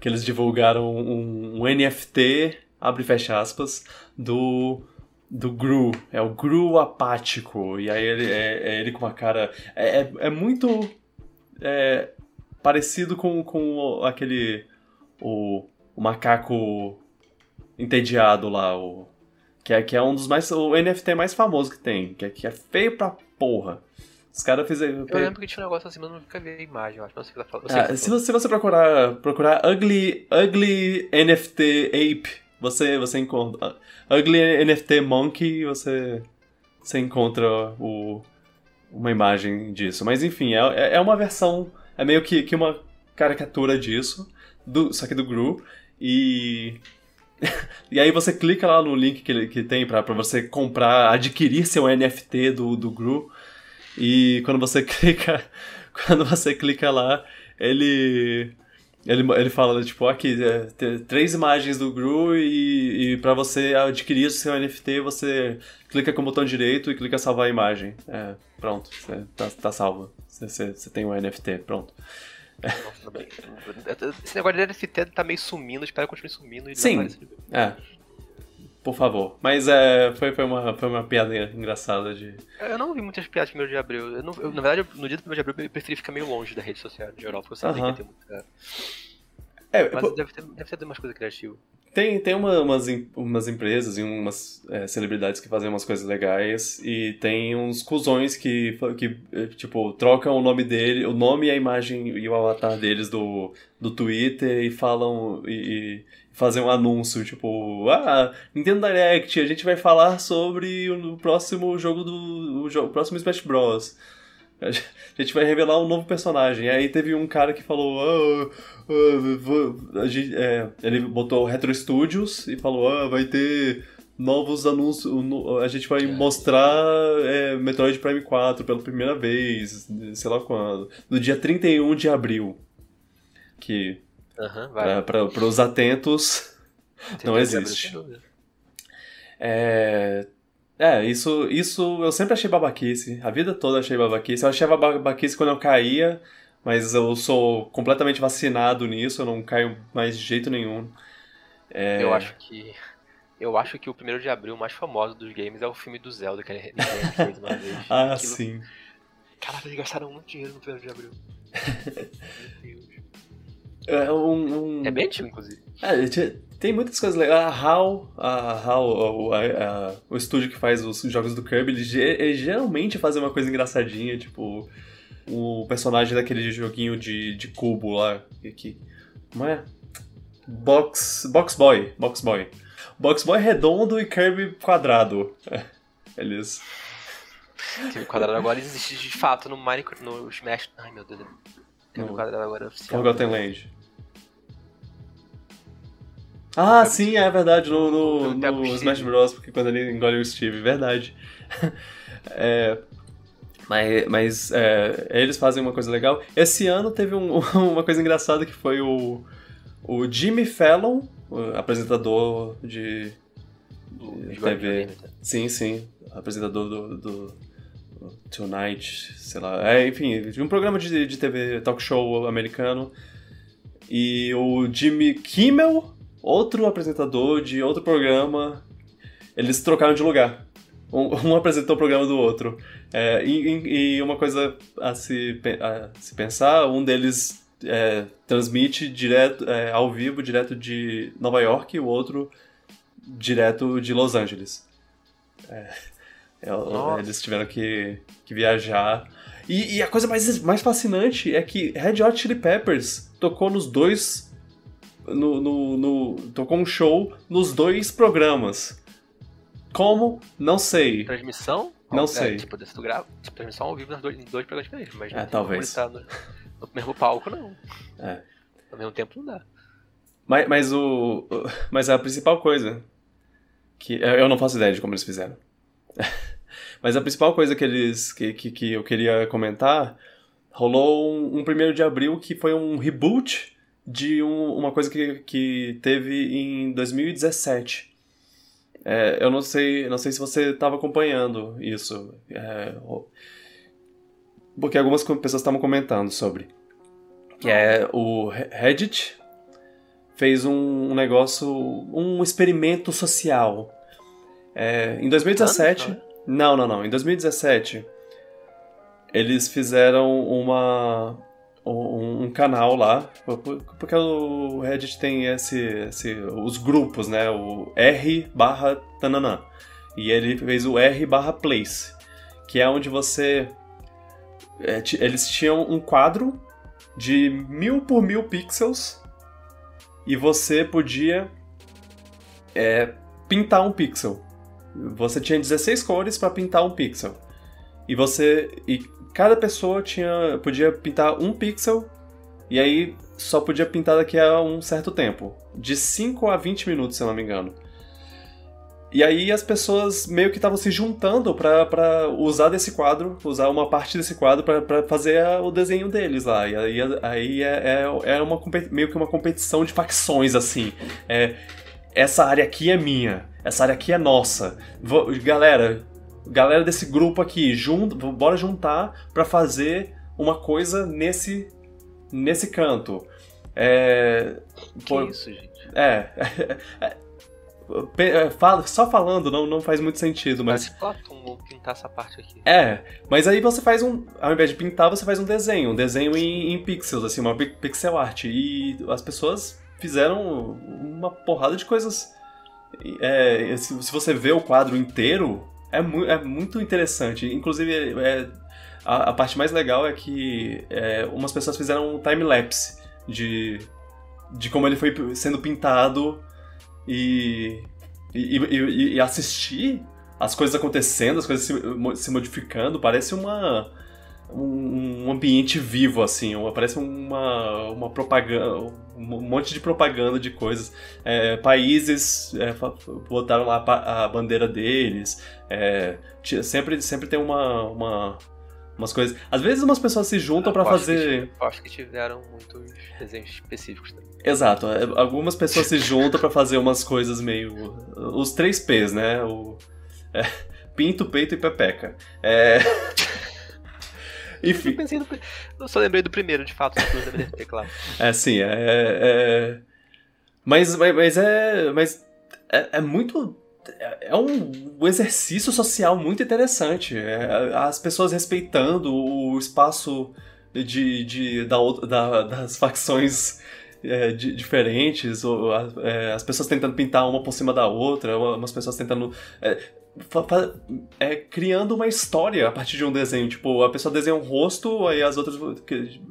que eles divulgaram um, um NFT, abre e fecha aspas, do do Gru. É o Gru apático. E aí ele é, é ele com uma cara. É, é, é muito. É, parecido com, com aquele. O, o macaco entediado lá, o, que, é, que é um dos mais. O NFT mais famoso que tem, que é, que é feio pra porra. Os caras fizeram. Eu lembro que tinha um negócio assim, mas não nunca vi a imagem, eu acho. Não sei o que tá falando. Ah, se, você, se você procurar, procurar ugly, ugly NFT Ape, você, você encontra. Ugly NFT Monkey, você, você encontra o, uma imagem disso. Mas enfim, é, é uma versão. É meio que, que uma caricatura disso, do, só que do Gru. E *laughs* e aí você clica lá no link que, que tem para você comprar, adquirir seu NFT do, do Gru. E quando você *laughs* clica, quando você clica lá, ele ele, ele fala, tipo, aqui, é, três imagens do Gru e, e para você adquirir o seu NFT, você clica com o botão direito e clica salvar a imagem. É, pronto, tá, tá salvo. Você, você tem um NFT, pronto. Esse negócio de NFT tá meio sumindo, espero que continue sumindo. E Sim, é. Por favor. Mas é, foi, foi, uma, foi uma piada engraçada de. Eu não vi muitas piadas no 1 de abril. Eu não, eu, na verdade, no dia do 1 de abril eu preferi ficar meio longe da rede social de geral, porque eu sabia que ia ter muita. É, Mas pô... deve, ter, deve ter umas coisas criativas. Tem, tem uma, umas, umas empresas e umas é, celebridades que fazem umas coisas legais e tem uns cuzões que, que é, tipo, trocam o nome dele, o nome e a imagem e o avatar deles do, do Twitter e falam e, e fazem um anúncio, tipo, ah, Nintendo Direct, a gente vai falar sobre o próximo jogo do o, o próximo Smash Bros. A gente vai revelar um novo personagem. Aí teve um cara que falou. Ah, ah, gente, é, ele botou Retro Studios e falou: ah, vai ter novos anúncios. A gente vai mostrar é, Metroid Prime 4 pela primeira vez, sei lá quando. No dia 31 de abril. Que. Uhum, para os atentos, não existe. É, é, isso, isso eu sempre achei babaquice. A vida toda achei babaquice. Eu achava babaquice quando eu caía, mas eu sou completamente vacinado nisso, eu não caio mais de jeito nenhum. É... Eu acho que. Eu acho que o primeiro de abril mais famoso dos games é o filme do Zelda que ele fez uma vez. *laughs* ah, Aquilo... sim. Caralho, eles gastaram muito dinheiro no primeiro de abril. *laughs* Meu Deus. É, um, um... é bem antigo, inclusive. É, tem muitas coisas legais. A HAL, a HAL a, a, a, o estúdio que faz os jogos do Kirby, eles, eles geralmente fazem uma coisa engraçadinha, tipo o personagem daquele joguinho de, de cubo lá. Que, como é? Box, Box Boy. Box Boy. Box Boy redondo e Kirby quadrado. *laughs* eles. Kirby quadrado agora existe de fato no Minecraft, no Smash. Ai meu Deus. Kirby no... quadrado agora oficial. Forgotten Land. Ah, sim, é verdade, no, no, no Smash Bros. Porque quando ele engole o Steve, verdade. *laughs* é, mas mas é, eles fazem uma coisa legal. Esse ano teve um, *laughs* uma coisa engraçada que foi o, o Jimmy Fallon, o apresentador de, de TV. Sim, sim, apresentador do, do Tonight, sei lá. É, enfim, um programa de, de TV, talk show americano. E o Jimmy Kimmel outro apresentador de outro programa, eles trocaram de lugar. Um, *laughs* um apresentou o programa do outro. É, e, e, uma coisa a se, a se pensar, um deles é, transmite direto, é, ao vivo, direto de Nova York, e o outro direto de Los Angeles. É, é, eles tiveram que, que viajar. E, e, a coisa mais, mais fascinante é que Red Hot Chili Peppers tocou nos dois no, no, no, tocou um show nos dois programas. Como? Não sei. Transmissão? Não é, sei. Tipo, tu grava, tipo, transmissão ao vivo nos dois, em dois programas diferentes, mas é, talvez. No, no, mesmo palco, não. É. Ao mesmo tempo não dá. Mas, mas o. Mas a principal coisa. que Eu não faço ideia de como eles fizeram. *laughs* mas a principal coisa que eles. que, que, que eu queria comentar. Rolou um, um primeiro de abril que foi um reboot de um, uma coisa que, que teve em 2017. É, eu não sei, não sei se você estava acompanhando isso, é, porque algumas pessoas estavam comentando sobre. É, o Reddit fez um negócio, um experimento social. É, em 2017, não, não, não. Em 2017, eles fizeram uma um, um, canal lá, porque o Reddit tem esse, esse, os grupos, né? O R barra tananã. E ele fez o R barra place, que é onde você... É, eles tinham um quadro de mil por mil pixels e você podia é, pintar um pixel. Você tinha 16 cores para pintar um pixel. E você. E cada pessoa tinha podia pintar um pixel e aí só podia pintar daqui a um certo tempo. De 5 a 20 minutos, se eu não me engano. E aí as pessoas meio que estavam se juntando para usar desse quadro, usar uma parte desse quadro para fazer o desenho deles lá. E aí, aí é, é, é uma, meio que uma competição de facções, assim. É, essa área aqui é minha, essa área aqui é nossa. Galera, galera desse grupo aqui, junto, bora juntar para fazer uma coisa nesse, nesse canto. É, que pô, isso, gente? É, *laughs* é, é, fala, só falando não, não faz muito sentido, mas. Mas Platon, vou pintar essa parte aqui. É, mas aí você faz um. Ao invés de pintar, você faz um desenho. Um desenho em, em pixels, assim, uma pixel art. E as pessoas fizeram uma porrada de coisas. É, se, se, você vê o quadro inteiro, é, mu é muito interessante. Inclusive, é, a, a, parte mais legal é que é, umas pessoas fizeram um time-lapse de, de como ele foi sendo pintado e, e, e, e assistir as coisas acontecendo, as coisas se, se modificando, parece uma um, ambiente vivo, assim, uma, parece uma, uma propaganda, um monte de propaganda de coisas. É, países é, botaram lá a bandeira deles, é, sempre, sempre tem uma, uma, umas coisas. Às vezes umas pessoas se juntam para fazer. Que, acho que tiveram muitos desenhos específicos também. Exato, é, algumas pessoas se juntam para fazer umas coisas meio. Os três P's, né? O, é, *laughs* pinto, peito e pepeca. É. *laughs* Enfim. Eu, pensei no... eu só lembrei do primeiro, de fato, do DVDT, *laughs* claro. É, sim, é. é... Mas, mas, mas é. Mas é, é muito é, é um exercício social muito interessante. É, as pessoas respeitando o espaço de, de, da, da, das facções é, de, diferentes, ou, é, as pessoas tentando pintar uma por cima da outra, umas pessoas tentando. É, é, criando uma história a partir de um desenho. Tipo, a pessoa desenha um rosto, aí as outras.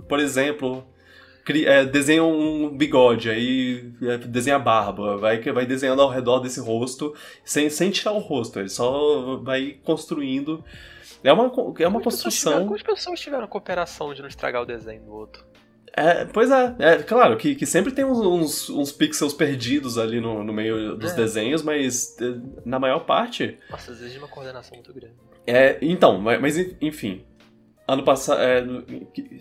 Por exemplo, é, desenha um bigode, aí é, desenha a barba, vai, vai desenhando ao redor desse rosto, sem, sem tirar o rosto, ele só vai construindo. É uma, é uma construção. Quantas pessoas tiveram cooperação de não estragar o desenho do outro? É, pois é, é claro que, que sempre tem uns, uns, uns pixels perdidos ali no, no meio dos é. desenhos, mas é, na maior parte. Nossa, exige uma coordenação muito grande. É, então, mas, enfim, ano passado, é,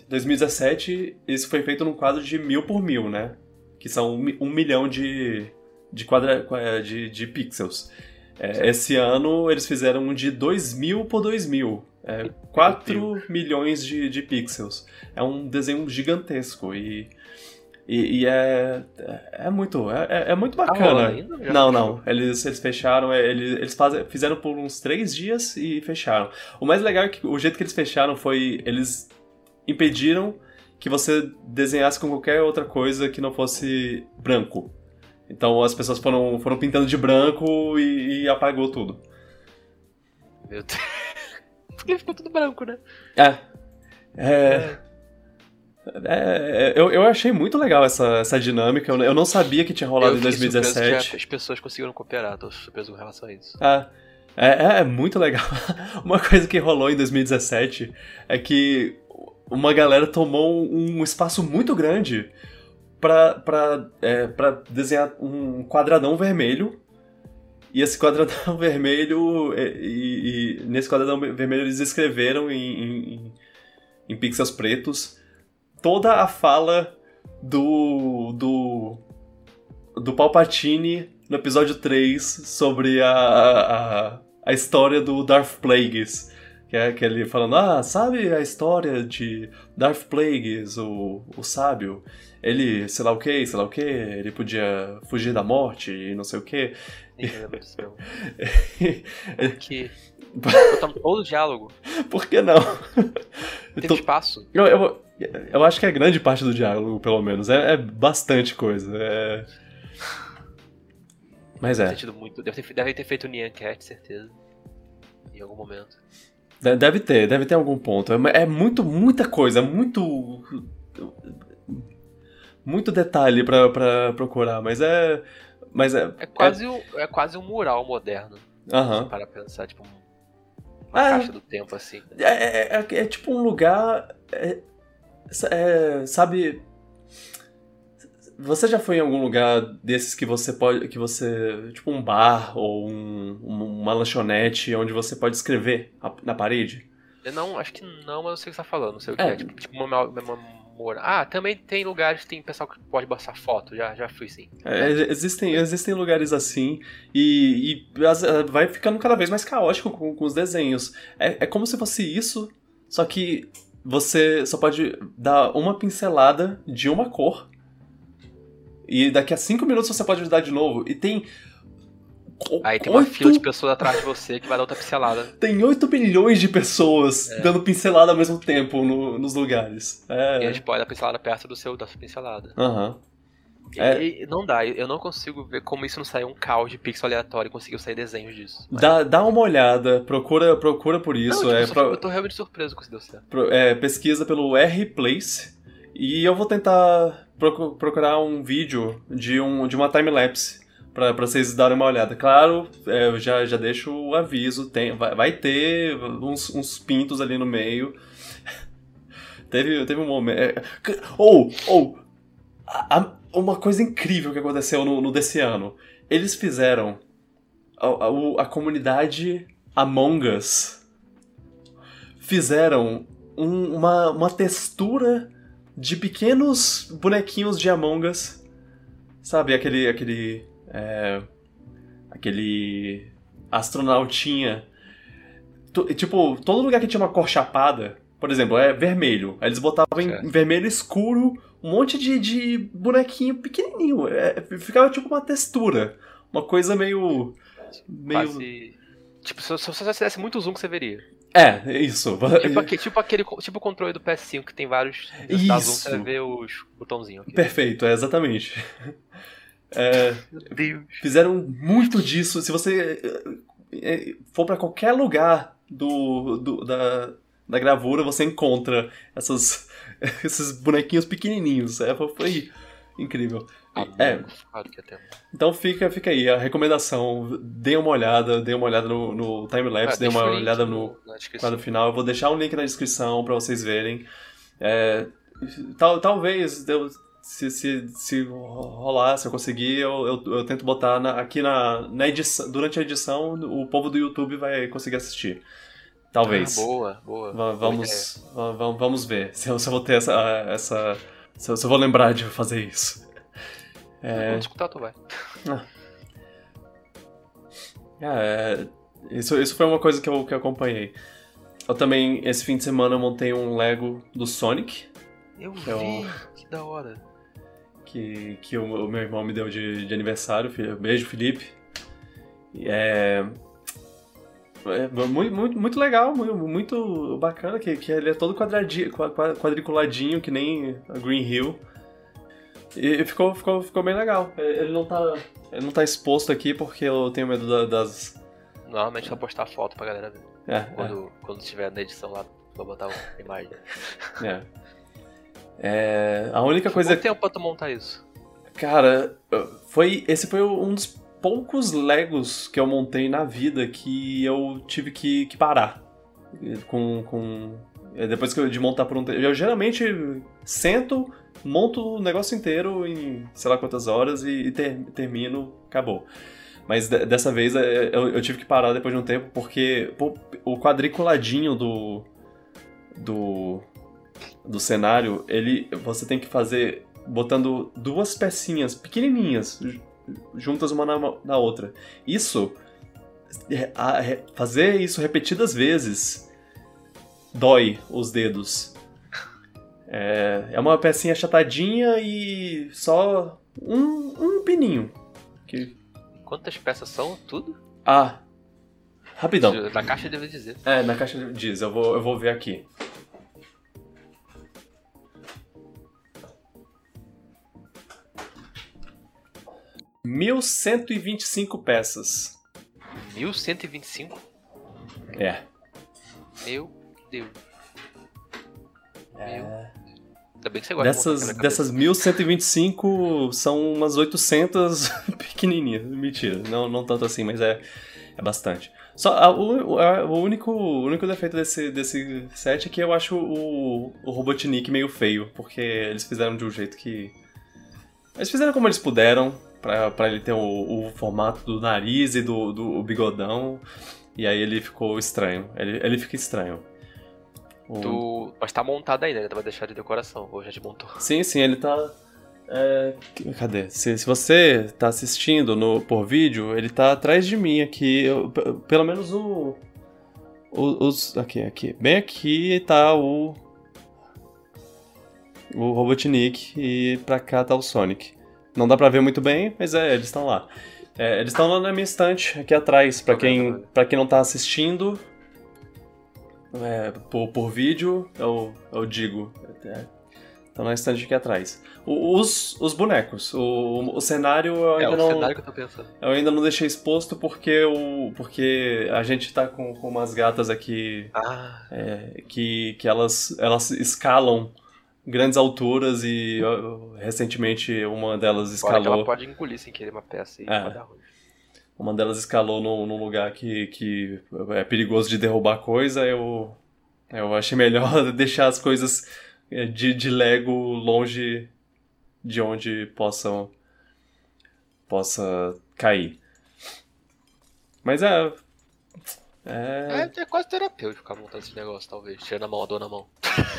2017, isso foi feito num quadro de mil por mil, né? Que são um, um milhão de, de, quadra, é, de, de pixels. É, esse ano eles fizeram um de 2 mil por 2 mil. É, 4 milhões de, de pixels. É um desenho gigantesco e e, e é, é muito, é, é muito tá bacana. Tá não, não. Eles, eles fecharam, é, eles, eles fizeram por uns três dias e fecharam. O mais legal é que o jeito que eles fecharam foi. Eles impediram que você desenhasse com qualquer outra coisa que não fosse branco. Então as pessoas foram, foram pintando de branco e, e apagou tudo. Meu Deus. Porque ficou tudo branco, né? É. É. é. É, eu, eu achei muito legal essa, essa dinâmica. Eu, não sabia que tinha rolado eu em 2017. as pessoas conseguiram cooperar, tô surpreso com relação a isso. Ah, é, é, é muito legal. *laughs* Uma coisa que rolou em 2017 é que uma galera tomou um espaço muito grande pra, é, pra desenhar um quadradão vermelho. E esse quadradão *laughs* vermelho. E, e, e nesse quadradão vermelho eles escreveram em, em, em pixels pretos toda a fala do. do. do Palpatine no episódio 3 sobre a, a, a história do Darth Plagueis. Que é aquele falando, ah, sabe a história de Darth Plagueis, o, o sábio? Ele, sei lá o que, sei lá o que, ele podia fugir da morte e não sei o que. *laughs* Por quê? *laughs* Botamos todo o diálogo. Por que não? Tem então, espaço. Eu, eu, eu acho que é grande parte do diálogo, pelo menos. É, é bastante coisa. É... Mas é. Muito, deve, ter, deve ter feito o Nyan Cat, certeza. Em algum momento. Deve ter, deve ter algum ponto. É, é muito, muita coisa, muito. Muito detalhe pra, pra procurar, mas é. Mas é. É quase, é, um, é quase um mural moderno. Aham. Para pensar, tipo, uma é, caixa do tempo, assim. É, é, é, é tipo um lugar. É, sabe. Você já foi em algum lugar desses que você pode. que você. Tipo um bar ou um, uma lanchonete onde você pode escrever na parede? Eu não, acho que não, mas eu sei o que você tá falando, não sei o que é. é. Tipo, tipo uma, uma, uma, Ah, também tem lugares, tem pessoal que pode passar foto, já, já fui sim. É, existem, existem lugares assim e, e, vai ficando cada vez mais caótico com, com os desenhos. É, é como se fosse isso, só que você só pode dar uma pincelada de uma cor e daqui a cinco minutos você pode ajudar de novo. E tem. Aí tem 8... uma fila de pessoas atrás de você que vai dar outra pincelada. *laughs* Tem 8 bilhões de pessoas é. dando pincelada ao mesmo tempo no, nos lugares. É... E a gente pode dar pincelada perto do seu, da sua pincelada. Aham. Uhum. É... não dá, eu não consigo ver como isso não saiu um caos de pixel aleatório e conseguiu sair desenhos disso. Mas... Dá, dá uma olhada, procura, procura por isso. Não, tipo, é, Eu tô realmente surpreso com isso deu certo. É, pesquisa pelo R-Place e eu vou tentar procurar um vídeo de, um, de uma time-lapse para vocês darem uma olhada. Claro, é, eu já, já deixo o aviso, tem, vai, vai ter uns, uns pintos ali no meio. *laughs* teve, teve um momento... É, ou, ou, uma coisa incrível que aconteceu no, no desse ano. Eles fizeram a, a, a comunidade Among Us fizeram um, uma, uma textura de pequenos bonequinhos de Among Us. Sabe, aquele. aquele. É, aquele. astronautinha. tipo, todo lugar que tinha uma cor chapada, por exemplo, é vermelho. Aí eles botavam em, vermelho escuro um monte de, de bonequinho pequenininho. É, ficava tipo uma textura. Uma coisa meio. meio. Quase... Tipo, se, se você fizesse muito zoom, você veria. É, isso. Tipo, *laughs* aquele, tipo aquele tipo o controle do PS5 que tem vários. Isso. Você vê os botãozinhos aqui. Perfeito, é exatamente. *laughs* É, fizeram muito disso. Se você é, é, for para qualquer lugar do, do, da, da gravura, você encontra essas, *laughs* esses bonequinhos pequenininhos. É, foi incrível. É. Então fica, fica aí a recomendação. Dê uma olhada, dê uma olhada no, no timelapse, ah, dê uma olhada no quadro final. Eu vou deixar um link na descrição para vocês verem. É, tal, talvez se, se, se rolar, se eu conseguir, eu, eu, eu tento botar na, aqui na, na edição, durante a edição, o povo do YouTube vai conseguir assistir. Talvez. Ah, boa, boa. V vamos, vamos, vamos ver se eu, se eu vou ter essa. essa se eu, se eu vou lembrar de fazer isso. É... Vamos escutar, tu vai. Ah. É, isso, isso foi uma coisa que eu, que eu acompanhei. Eu também, esse fim de semana, eu montei um Lego do Sonic. Eu é vi, é um... que da hora. Que, que o, o, meu irmão me deu de, de aniversário. Beijo, Felipe. É, é muito, muito, muito legal, muito, muito bacana, que, que ele é todo quadradinho, quadriculadinho, que nem a Green Hill. E ficou, ficou, ficou bem legal. Ele não tá. Ele não tá exposto aqui porque eu tenho medo da, das. Normalmente vou postar foto pra galera ver. É, quando, é. quando estiver na edição lá, vou botar uma imagem. *laughs* É. é a única coisa. Quanto tempo pra tu montar isso? Cara, foi. Esse foi um dos poucos Legos que eu montei na vida que eu tive que, que parar. Com. com depois que eu, de montar por um tempo. Eu geralmente sento, monto o negócio inteiro em sei lá quantas horas e, e ter, termino, acabou. Mas dessa vez é, eu, eu, tive que parar depois de um tempo porque pô, o quadriculadinho do, do do cenário, ele você tem que fazer botando duas pecinhas pequenininhas juntas uma na, na outra. Isso, fazer isso repetidas vezes dói os dedos. É, é uma pecinha achatadinha e só um, um pininho. Que... Quantas peças são? Tudo? Ah, rapidão. Na caixa deve dizer. É, na caixa diz, eu vou, eu vou ver aqui. Mil cento e vinte e cinco peças. Mil cento e vinte e cinco? É. Meu Deus. É. Meu Ainda bem que você gosta dessas, de dessas 1125, são umas 800 *laughs* pequenininhas. Mentira, não, não tanto assim, mas é, é bastante. Só a, o, a, o, único, o único defeito desse, desse set é que eu acho o, o Robotnik meio feio, porque eles fizeram de um jeito que. Eles fizeram como eles puderam, pra, pra ele ter o, o formato do nariz e do, do bigodão, e aí ele ficou estranho. Ele, ele fica estranho. Tu... Mas tá montado ainda, né? Vai deixar de decoração, ou já te montou? Sim, sim, ele tá. É... Cadê? Se, se você tá assistindo no, por vídeo, ele tá atrás de mim aqui. Eu, pelo menos o. Os. Aqui, aqui. Bem aqui tá o. O Robotnik e pra cá tá o Sonic. Não dá pra ver muito bem, mas é, eles estão lá. É, eles estão lá na minha estante, aqui atrás. Pra quem, pra quem não tá assistindo, é, por, por vídeo, eu, eu digo. É, estão na estante aqui atrás. O, os, os bonecos. O, o cenário eu é, ainda é, não. O cenário que eu tô pensando. Eu ainda não deixei exposto porque, o, porque a gente tá com, com umas gatas aqui. Ah. É, que, que elas, elas escalam grandes alturas e recentemente uma delas escalou. ela pode engolir sem querer uma peça e é. pode dar ruim. Uma delas escalou num, num lugar que, que é perigoso de derrubar coisa, eu, eu achei melhor *laughs* deixar as coisas é, de, de Lego longe de onde possam possa cair. Mas é, é... é... é quase terapêutico ficar montando esse negócio, talvez. Tirando a mão, a dor na mão.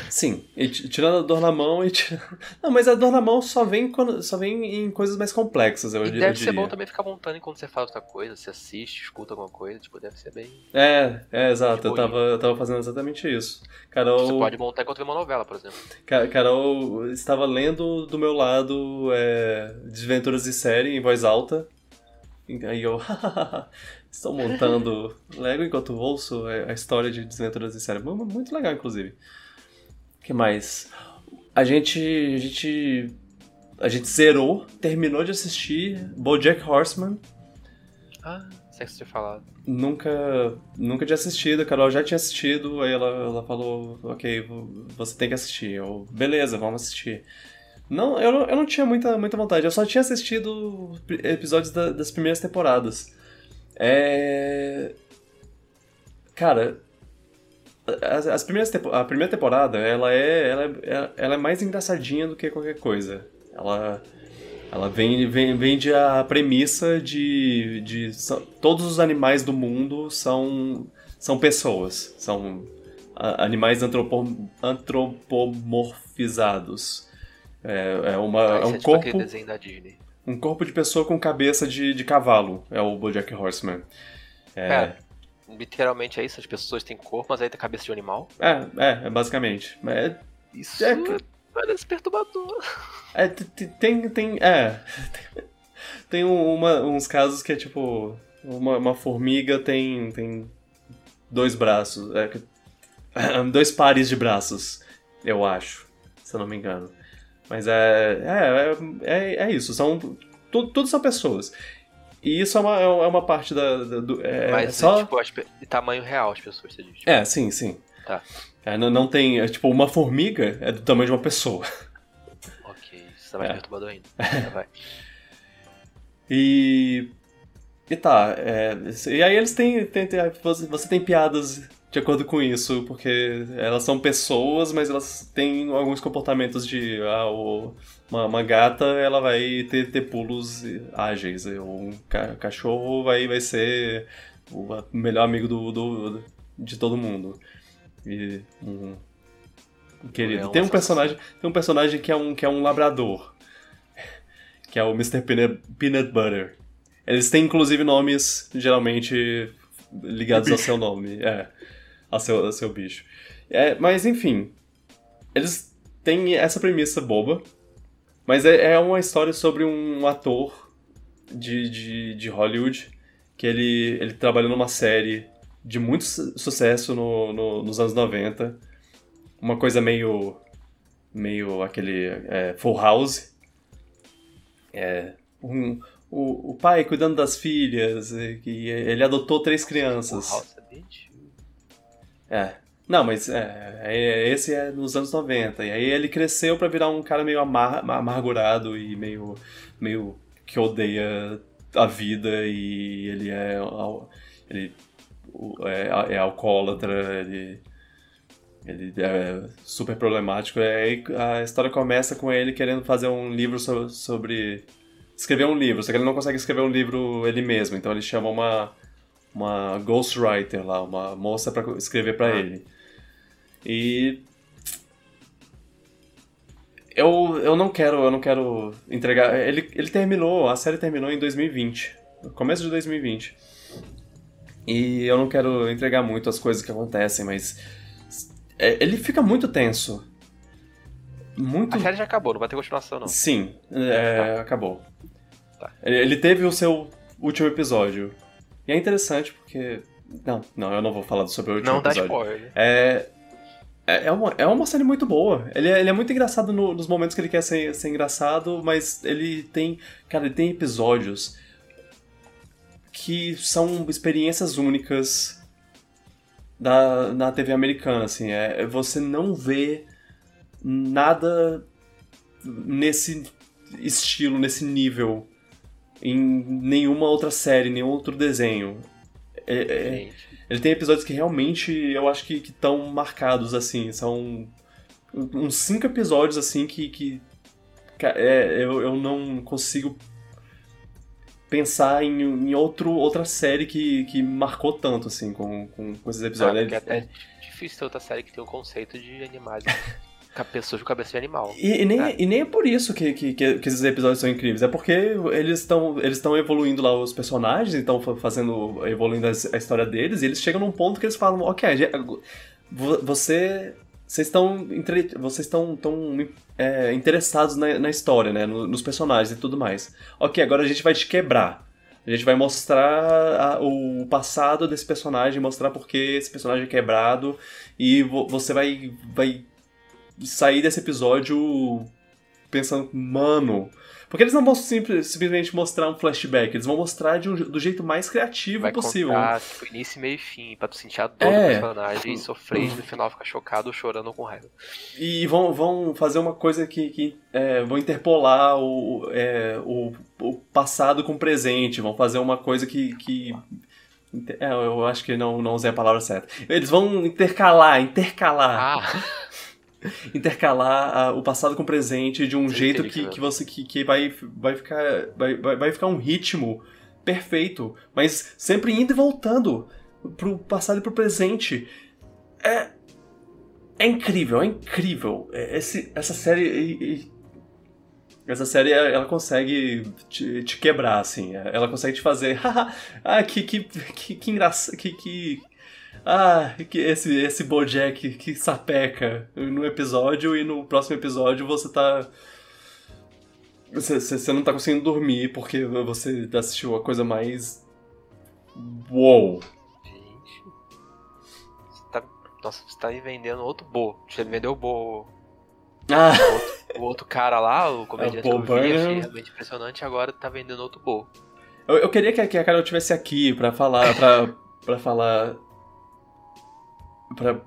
Sim, e tirando a dor na mão e tirando... *laughs* Não, mas a dor na mão só vem, quando... só vem em coisas mais complexas, eu, e eu deve diria. ser bom também ficar montando enquanto você faz outra coisa, você assiste, escuta alguma coisa, tipo, deve ser bem... É, é, exato, eu tava, eu tava fazendo exatamente isso. Carol... Você pode montar enquanto vê uma novela, por exemplo. Carol estava lendo do meu lado é, Desventuras de Série em voz alta, Aí eu, *laughs* estou montando Lego enquanto ouço a história de Desventuras de Série. Muito legal, inclusive. O que mais? A gente, a gente. A gente zerou, terminou de assistir Bojack Horseman. Ah, sei que você tinha falado. Nunca, nunca tinha assistido, a Carol já tinha assistido, aí ela, ela falou, ok, você tem que assistir. Eu, beleza, vamos assistir. Não, eu não, eu não tinha muita, muita vontade. Eu só tinha assistido episódios da, das primeiras temporadas. É. Cara. As, as primeiras a primeira temporada, ela é, ela, é, ela é mais engraçadinha do que qualquer coisa. Ela. Ela vem, vende a premissa de, de todos os animais do mundo são, são pessoas, são animais antropo, antropomorfizados. É, é, uma, ah, é um é corpo. Tipo desenho da Disney. Um corpo de pessoa com cabeça de, de cavalo. É o Bojack Horseman. É... é. literalmente é isso, as pessoas têm corpo, mas aí tem cabeça de animal. É, é, é basicamente. É, isso é, parece perturbador. É, tem, tem, é, *laughs* tem uma, uns casos que é tipo, uma, uma formiga tem, tem dois braços, é, *laughs* dois pares de braços, eu acho, se eu não me engano. Mas é, é, é, é isso, são, tudo, tudo são pessoas. E isso é uma, é uma parte da. da do, é, Mas, só... tipo, de tamanho real as pessoas, você diz. É, sim, sim. Tá. É, não, não tem. É, tipo, uma formiga é do tamanho de uma pessoa. Ok, isso tá mais é. perturbador ainda. *laughs* Vai. E. E tá. É, e aí eles têm. têm, têm você tem piadas de acordo com isso, porque elas são pessoas, mas elas têm alguns comportamentos de ah, o, uma, uma, gata ela vai ter, ter pulos ágeis, um ca cachorro vai, vai ser o melhor amigo do, do de todo mundo. E um, querido, tem um personagem, tem um personagem que é um que é um labrador. *laughs* que é o Mr. Peanut, Peanut Butter. Eles têm, inclusive, nomes geralmente ligados ao seu nome. É, ao seu, ao seu bicho. É, mas, enfim, eles têm essa premissa boba, mas é, é uma história sobre um ator de, de, de Hollywood que ele, ele trabalhou numa série de muito sucesso no, no, nos anos 90. Uma coisa meio. meio aquele. É, Full House. É, um, o, o pai cuidando das filhas, e ele adotou três crianças. Full House é É. Não, mas é, é, esse é nos anos 90. E aí ele cresceu para virar um cara meio amar, amargurado e meio, meio que odeia a vida e ele é. Ele é, é alcoólatra, ele, ele é super problemático. E aí a história começa com ele querendo fazer um livro sobre, sobre. escrever um livro, só que ele não consegue escrever um livro ele mesmo, então ele chama uma. Uma ghostwriter lá, uma moça para escrever para ah. ele. E eu, eu não quero, eu não quero entregar. Ele, ele terminou, a série terminou em 2020. No começo de 2020. E eu não quero entregar muito as coisas que acontecem, mas. É, ele fica muito tenso. Muito... A série já acabou, não vai ter continuação, não. Sim, é, tá. acabou. Tá. Ele teve o seu último episódio. E é interessante porque. Não, não, eu não vou falar sobre o último não episódio. Não dá spoiler. É, é, é, uma, é uma série muito boa. Ele é, ele é muito engraçado no, nos momentos que ele quer ser, ser engraçado, mas ele tem. Cara, ele tem episódios que são experiências únicas da, na TV americana, assim. É, você não vê nada nesse estilo, nesse nível em nenhuma outra série, nenhum outro desenho. É, é, ele tem episódios que realmente eu acho que estão marcados, assim. São uns cinco episódios, assim, que, que é, eu, eu não consigo pensar em, em outro, outra série que, que marcou tanto, assim, com, com, com esses episódios. Ah, é, é, difícil ter outra série que tem o conceito de animais. *laughs* pessoas com cabeça de animal. E, e nem, é. e nem é por isso que, que, que, esses episódios são incríveis. É porque eles estão eles evoluindo lá os personagens, então fazendo. evoluindo a história deles, e eles chegam num ponto que eles falam, ok, você. Vocês estão vocês estão tão, é, interessados na, na história, né? Nos personagens e tudo mais. Ok, agora a gente vai te quebrar. A gente vai mostrar a, o passado desse personagem, mostrar porque esse personagem é quebrado, e vo, você vai, vai sair desse episódio pensando, mano. Porque eles não vão simplesmente mostrar um flashback, eles vão mostrar um, do jeito mais criativo Vai possível. Contar, tipo, início, meio e fim, pra tu sentir a dor é. do personagem e sofrer e no final ficar chocado, chorando com raiva. E vão, vão fazer uma coisa que, que é, vão interpolar o, é, o, o passado com o presente, vão fazer uma coisa que, que é, eu acho que não, não usei a palavra certa. Eles vão intercalar, intercalar. Ah. *laughs* *laughs* intercalar a, o passado com o presente de um Sim, jeito que, que você que, que vai, vai ficar vai, vai ficar um ritmo perfeito, mas sempre indo e voltando pro passado e pro presente. É é incrível, é incrível. É, esse, essa série essa série ela consegue te, te, quebrar assim, ela consegue te fazer, *laughs* ah, que que que, que engraçado, que, que ah, que esse, esse Bojack que sapeca no episódio e no próximo episódio você tá. Você, você não tá conseguindo dormir porque você assistiu a coisa mais. Uou! Gente. Você tá, nossa, você tá me vendendo outro Bo. Você me vendeu o Bo. Ah. O, outro, o outro cara lá, o comediante *laughs* é, o que eu vi, achei realmente impressionante, agora tá vendendo outro Bo. Eu, eu queria que, que a Carol estivesse aqui pra falar. Pra falar pra,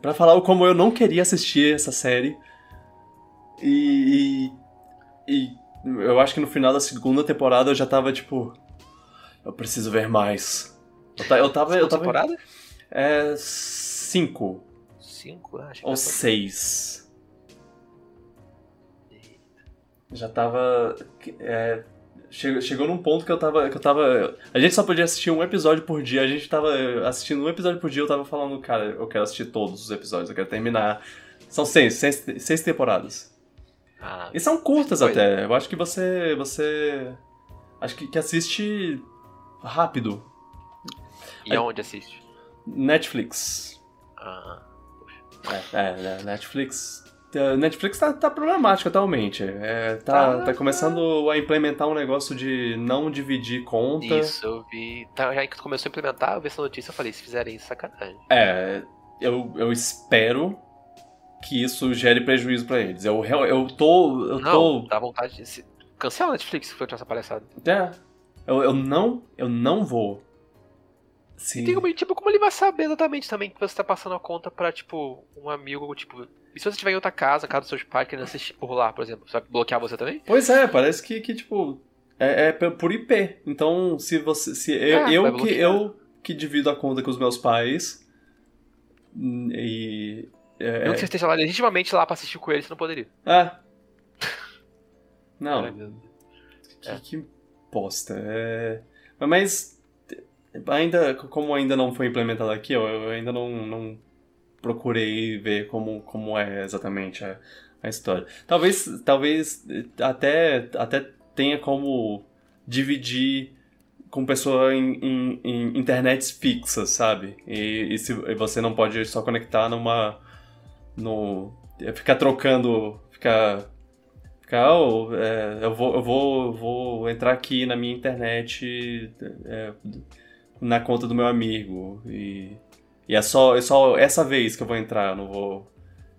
pra falar como eu não queria assistir essa série. E, e, e, eu acho que no final da segunda temporada eu já tava tipo. Eu preciso ver mais. Eu, eu tava. Eu tava temporada? É. Cinco. Cinco? Ah, Ou seis. Já tava. É, chegou, chegou num ponto que eu tava. Que eu tava. A gente só podia assistir um episódio por dia. A gente tava assistindo um episódio por dia, eu tava falando, cara, eu quero assistir todos os episódios, eu quero terminar. São seis, seis, seis temporadas. Ah, e são curtas até. Eu acho que você. você. Acho que, que assiste rápido. E Aí, aonde assiste? Netflix. Ah. É, é, Netflix. Netflix tá, tá problemático atualmente. É, tá, ah, tá começando a implementar um negócio de não dividir conta. Isso, eu vi. Tá, já que começou a implementar, eu vi essa notícia e falei, se fizerem isso, sacanagem. É, eu, eu espero que isso gere prejuízo para eles. Eu, eu tô. Eu não, tô... dá vontade de. Se... Cancela a Netflix se for essa palhaçada. É. Eu, eu não. Eu não vou. Sim. E tem como, tipo, como ele vai saber exatamente também que você tá passando a conta pra, tipo, um amigo, tipo. E se você estiver em outra casa, casa dos seus pais, querendo assistir por lá, por exemplo, você vai bloquear você também? Pois é, parece que, que tipo. É, é por IP. Então, se você. Se eu, é, eu que, eu que divido a conta com os meus pais. E é, Não que você esteja lá legitimamente lá pra assistir com ele, você não poderia. É. *laughs* Não. que, é. que bosta. É... Mas ainda, como ainda não foi implementado aqui, eu ainda não, não procurei ver como, como é exatamente a, a história. Talvez, talvez até, até tenha como dividir com pessoa em, em, em internets fixas, sabe? E, e se e você não pode só conectar numa no é, ficar trocando, ficar ficar, oh, é, eu vou eu vou vou entrar aqui na minha internet é, na conta do meu amigo e, e é só é só essa vez que eu vou entrar, eu não vou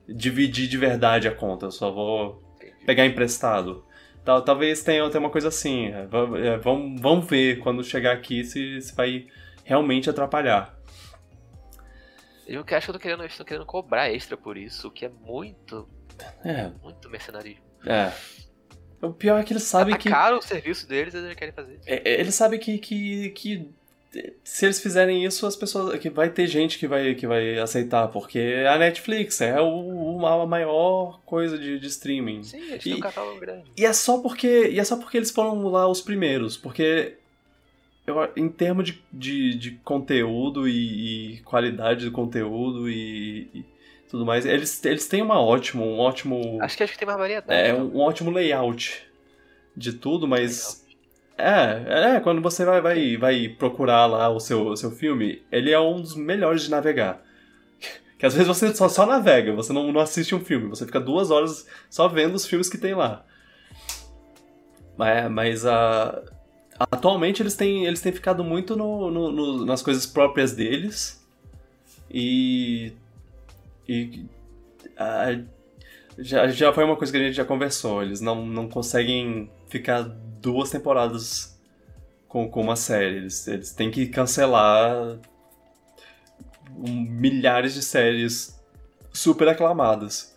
dividir de verdade a conta, eu só vou pegar emprestado. Tal, talvez tenha, tenha uma coisa assim. É, é, vamos, vamos ver quando chegar aqui se, se vai realmente atrapalhar. Eu que acho que eu tô querendo, estou querendo cobrar extra por isso, o que é muito. É. Muito mercenarismo. É. O pior é que eles sabem tá que. caro o serviço deles, eles querem fazer. É, é, eles sabem que, que, que se eles fizerem isso, as pessoas. que vai ter gente que vai, que vai aceitar, porque a Netflix é o, a maior coisa de, de streaming. Sim, eles têm um catálogo grande. E é só porque. E é só porque eles foram lá os primeiros. Porque eu, em termos de, de, de conteúdo e, e, qualidade do conteúdo e, e, tudo mais, eles, eles têm uma ótima, um ótimo. Acho que acho que tem mais variedade. É, um, um ótimo layout de tudo, mas. É, é, quando você vai, vai, vai procurar lá o seu, o seu filme, ele é um dos melhores de navegar. *laughs* Que às vezes você só, só navega, você não, não assiste um filme, você fica duas horas só vendo os filmes que tem lá. Mas, mas a. Atualmente eles têm, eles têm ficado muito no, no, no, nas coisas próprias deles. E. E. Já, já foi uma coisa que a gente já conversou. Eles não, não conseguem ficar duas temporadas com, com uma série. Eles, eles têm que cancelar milhares de séries super aclamadas.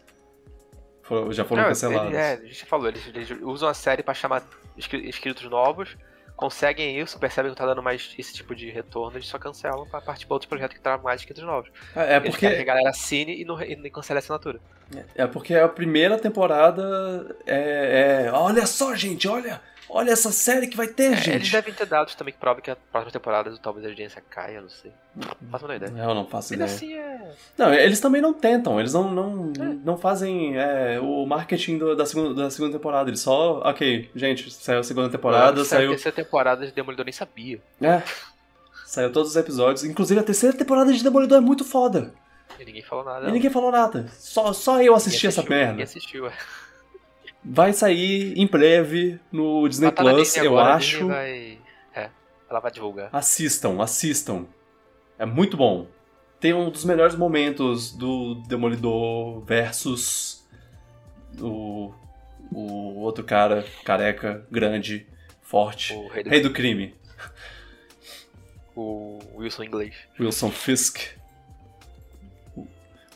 Já foram não, canceladas. Ele, é, a gente falou, eles, eles usam a série para chamar inscritos novos conseguem isso, percebem que tá dando mais esse tipo de retorno, eles só cancelam pra partir pra outros projetos que trazem mais inscritos novos. É, é porque. A galera assine e não, e não cancele a assinatura. É, é porque a primeira temporada é, é. Olha só, gente, olha! Olha essa série que vai ter, é, gente. Eles devem ter dados também que provam que a próxima temporada talvez a audiência caia, não sei. Não faço uma ideia. Eu não faço ideia. assim é. Não, eles também não tentam, eles não, não, é. não fazem é, o marketing do, da, segunda, da segunda temporada. Eles só, ok, gente, saiu a segunda temporada, saiu. A terceira temporada de Demolidor nem sabia. É. Saiu todos os episódios. Inclusive a terceira temporada de Demolidor é muito foda. E ninguém falou nada. E ninguém falou nada. Só, só eu assisti essa merda. Ninguém assistiu, é. Vai sair em breve no Disney tá Plus, eu acho. Vai... É, ela vai divulgar. Assistam, assistam. É muito bom. Tem um dos melhores momentos do Demolidor versus o, o outro cara, careca, grande, forte. O rei do, rei do crime. O Wilson inglês. Wilson Fisk.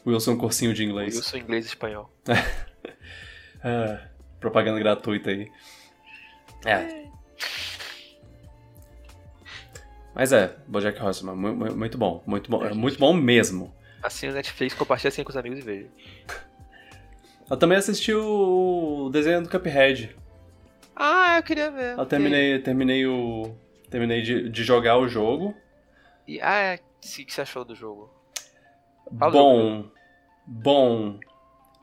Wilson Corcinho de inglês. Wilson inglês e espanhol. *laughs* é. Propaganda gratuita aí. É. Mas é, Bojack Horseman, muito bom, muito bom, é muito bom mesmo. Assim o Netflix, compartilha assim com os amigos e veja. Eu também assisti o desenho do Cuphead. Ah, eu queria ver. Eu terminei, terminei o. Terminei de, de jogar o jogo. E, ah, é. O que você achou do jogo? Fala bom. Jogo. Bom.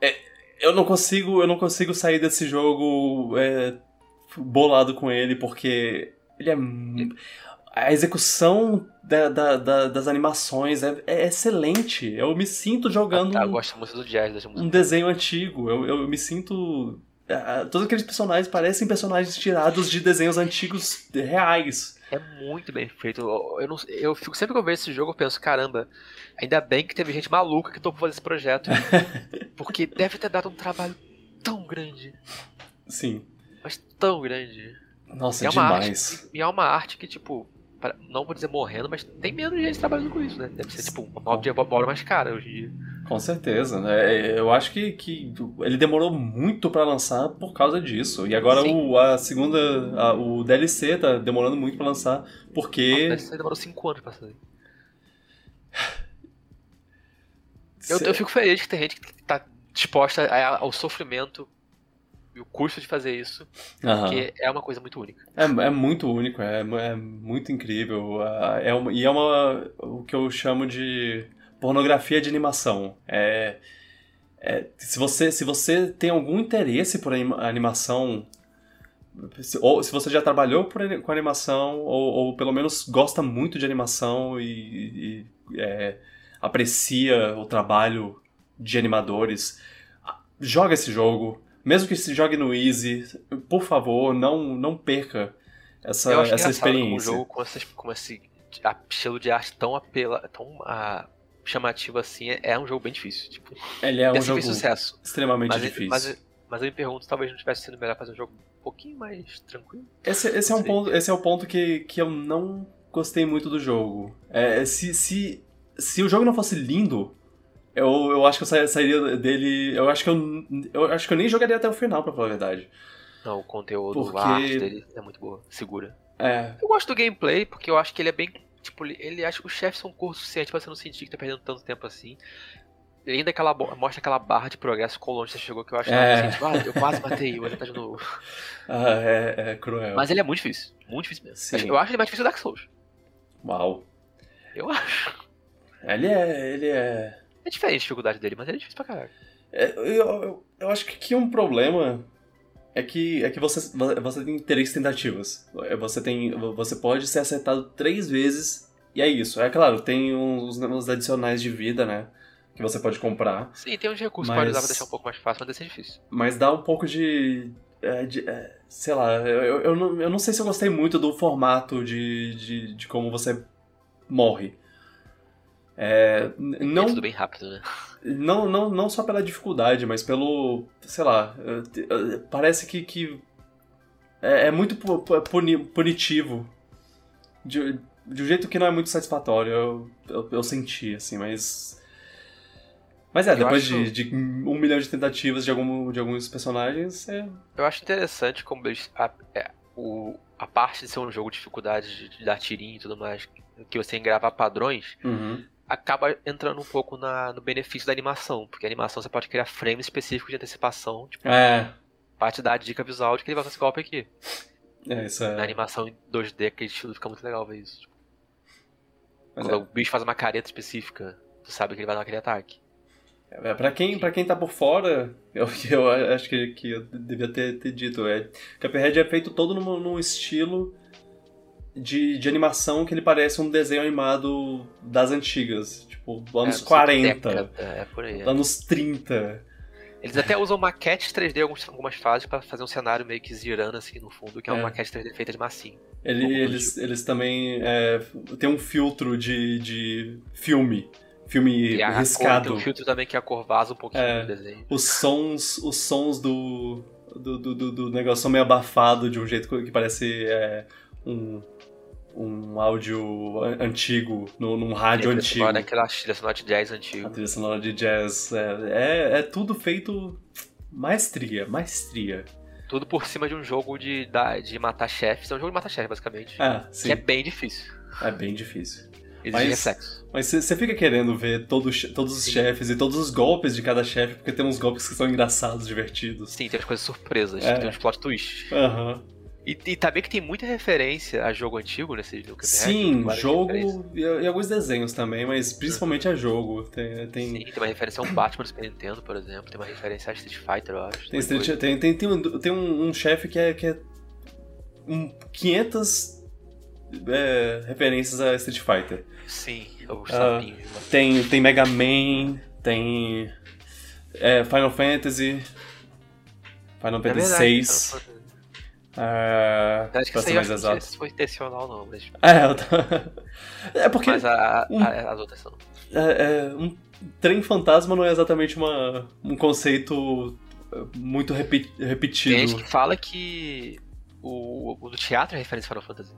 É, eu não consigo, eu não consigo sair desse jogo é, bolado com ele, porque ele é. A execução da, da, da, das animações é, é, excelente. Eu me sinto jogando. Ah, eu gosto muito do jazz Um desenho antigo. Eu, eu me sinto. todos aqueles personagens parecem personagens tirados de desenhos antigos reais. É muito bem feito. Eu, não, eu fico sempre que eu vejo esse jogo, eu penso, caramba, ainda bem que teve gente maluca que topou fazer esse projeto. *laughs* porque deve ter dado um trabalho tão grande. Sim. Mas tão grande. Nossa, e é demais. Arte, e é uma arte que, tipo, não vou dizer morrendo, mas tem menos gente trabalhando com isso, né? Deve ser, tipo, uma obra mais cara hoje em dia. Com certeza, né? Eu acho que, que ele demorou muito para lançar por causa disso. E agora o, a segunda. A, o DLC tá demorando muito para lançar, porque. O DLC demorou 5 anos pra sair. Eu, eu fico feliz que tem gente que tá disposta ao sofrimento o custo de fazer isso, uhum. porque é uma coisa muito única. É, é muito único, é, é muito incrível. É uma, e é uma, o que eu chamo de pornografia de animação. É, é, se, você, se você tem algum interesse por animação, se, ou se você já trabalhou por, com animação, ou, ou, pelo menos gosta muito de animação e, e é, aprecia o trabalho de animadores, joga esse jogo mesmo que se jogue no easy, por favor, não, não perca essa, Eu acho essa experiência. Um jogo com, essas, com esse estilo de arte tão apela, tão chamativo assim, é, é, um jogo bem difícil. Tipo, Ele é um jogo sucesso. extremamente mas, difícil. Mas, mas eu me pergunto, talvez não tivesse sido melhor fazer um jogo um pouquinho mais tranquilo. Esse, esse, é, um ponto, esse é o ponto que, que eu não gostei muito do jogo. É, se, se, se o jogo não fosse lindo, eu, eu acho que eu sairia dele. Eu acho que eu, eu acho que eu nem jogaria até o final, pra falar a verdade. Não, o conteúdo, porque... a arte dele é muito boa, segura. É. Eu gosto do gameplay, porque eu acho que ele é bem. Tipo, ele acha que os chefes são curtos o suficiente pra você não sentir que tá perdendo tanto tempo assim. Ele ainda aquela, mostra aquela barra de progresso com longe você chegou, que eu acho é. assim, tipo, ah, eu quase matei, ele tá de novo. *laughs* Ah, é, é cruel. Mas ele é muito difícil. Muito difícil mesmo. Sim. Eu acho ele mais difícil que o Dark Souls. Uau. Eu acho. Ele é. Ele é. É diferente a dificuldade dele, mas ele é difícil pra caralho. É, eu, eu, eu, acho que aqui um problema é que, é que você, você tem três tentativas. É, você, tem, você pode ser acertado três vezes e é isso. É claro, tem uns, uns adicionais de vida, né? Que você pode comprar. Sim, tem uns recursos mas, pode usar pra deixar um pouco mais fácil, mas deve ser difícil. Mas dá um pouco de. É, de é, sei lá, eu, eu, não, eu não sei se eu gostei muito do formato de, de, de como você morre. É, não, é tudo bem rápido, né? Não, não, não só pela dificuldade, mas pelo. sei lá. É, parece que. que é, é muito punitivo. De, de um jeito que não é muito satisfatório. Eu, eu, eu senti, assim, mas. Mas é, eu depois acho... de, de, um milhão de tentativas de, algum, de alguns personagens, é... Eu acho interessante como eles, a, é, o, a parte de ser um jogo de dificuldade, de, de dar tirinho e tudo mais, que você tem que gravar padrões, uhum acaba entrando um pouco na, no benefício da animação, porque a animação você pode criar frames específicos de antecipação, tipo, é. parte da dica visual de que ele vai fazer esse golpe aqui. É, isso é. Na animação em 2D, aquele estilo fica muito legal ver isso. Tipo. Quando é. o bicho faz uma careta específica, tu sabe que ele vai dar aquele ataque. É, pra, quem, pra quem tá por fora, eu, eu acho que, que eu devia ter, ter dito, é, Cuphead é feito todo num, num estilo de, de animação que ele parece um desenho animado das antigas. Tipo, anos é, 40. Década, é, por aí. É. Anos 30. Eles até usam maquetes 3D em algumas fases para fazer um cenário meio que girando assim no fundo, que é uma é. maquete 3D feita de massinho. Ele, um eles, eles também é, tem um filtro de, de filme. Filme e riscado. tem um filtro também que a cor vaza um pouquinho é, do desenho. Os sons, os sons do, do, do, do, negócio são meio abafado de um jeito que parece é, um, um áudio antigo, no, num rádio antigo. Sonora, aquela trilha sonora de jazz antigo. A trilha sonora de jazz. É, é, é, tudo feito maestria, maestria. Tudo por cima de um jogo de, de matar chefes. É um jogo de matar chefes, basicamente. É, sim. Que é bem difícil. É bem difícil. Exige mas, Mas você fica querendo ver todos, todos os Sim. chefes e todos os golpes de cada chefe, porque tem uns golpes que são engraçados, divertidos. Sim, tem as coisas surpresas, é. tem uns plot twists. Aham. Uhum. E, e também que tem muita referência a jogo antigo nesse jogo. Sim, jogo e, e, alguns desenhos também, mas principalmente a jogo. Tem, tem... Sim, tem uma referência a um Batman do Super Nintendo, por exemplo. Tem uma referência a Street Fighter, eu acho. Tem, Street, tem, tem, tem, um, tem um, um chefe que é, que é um 500 é, referências a Street Fighter. Sim, sapinho. Uh, tem, tem Mega Man, tem é, Final Fantasy, Final Fantasy é VI. Uh, acho que ser mais exato. Se foi intencional, não, mas. É, eu tô... *laughs* é porque. Mas a, um, a, as outras são. É, é, um trem fantasma não é exatamente uma, um conceito muito repi repetido. Tem gente que fala que o, o do teatro é referência Final Fantasy.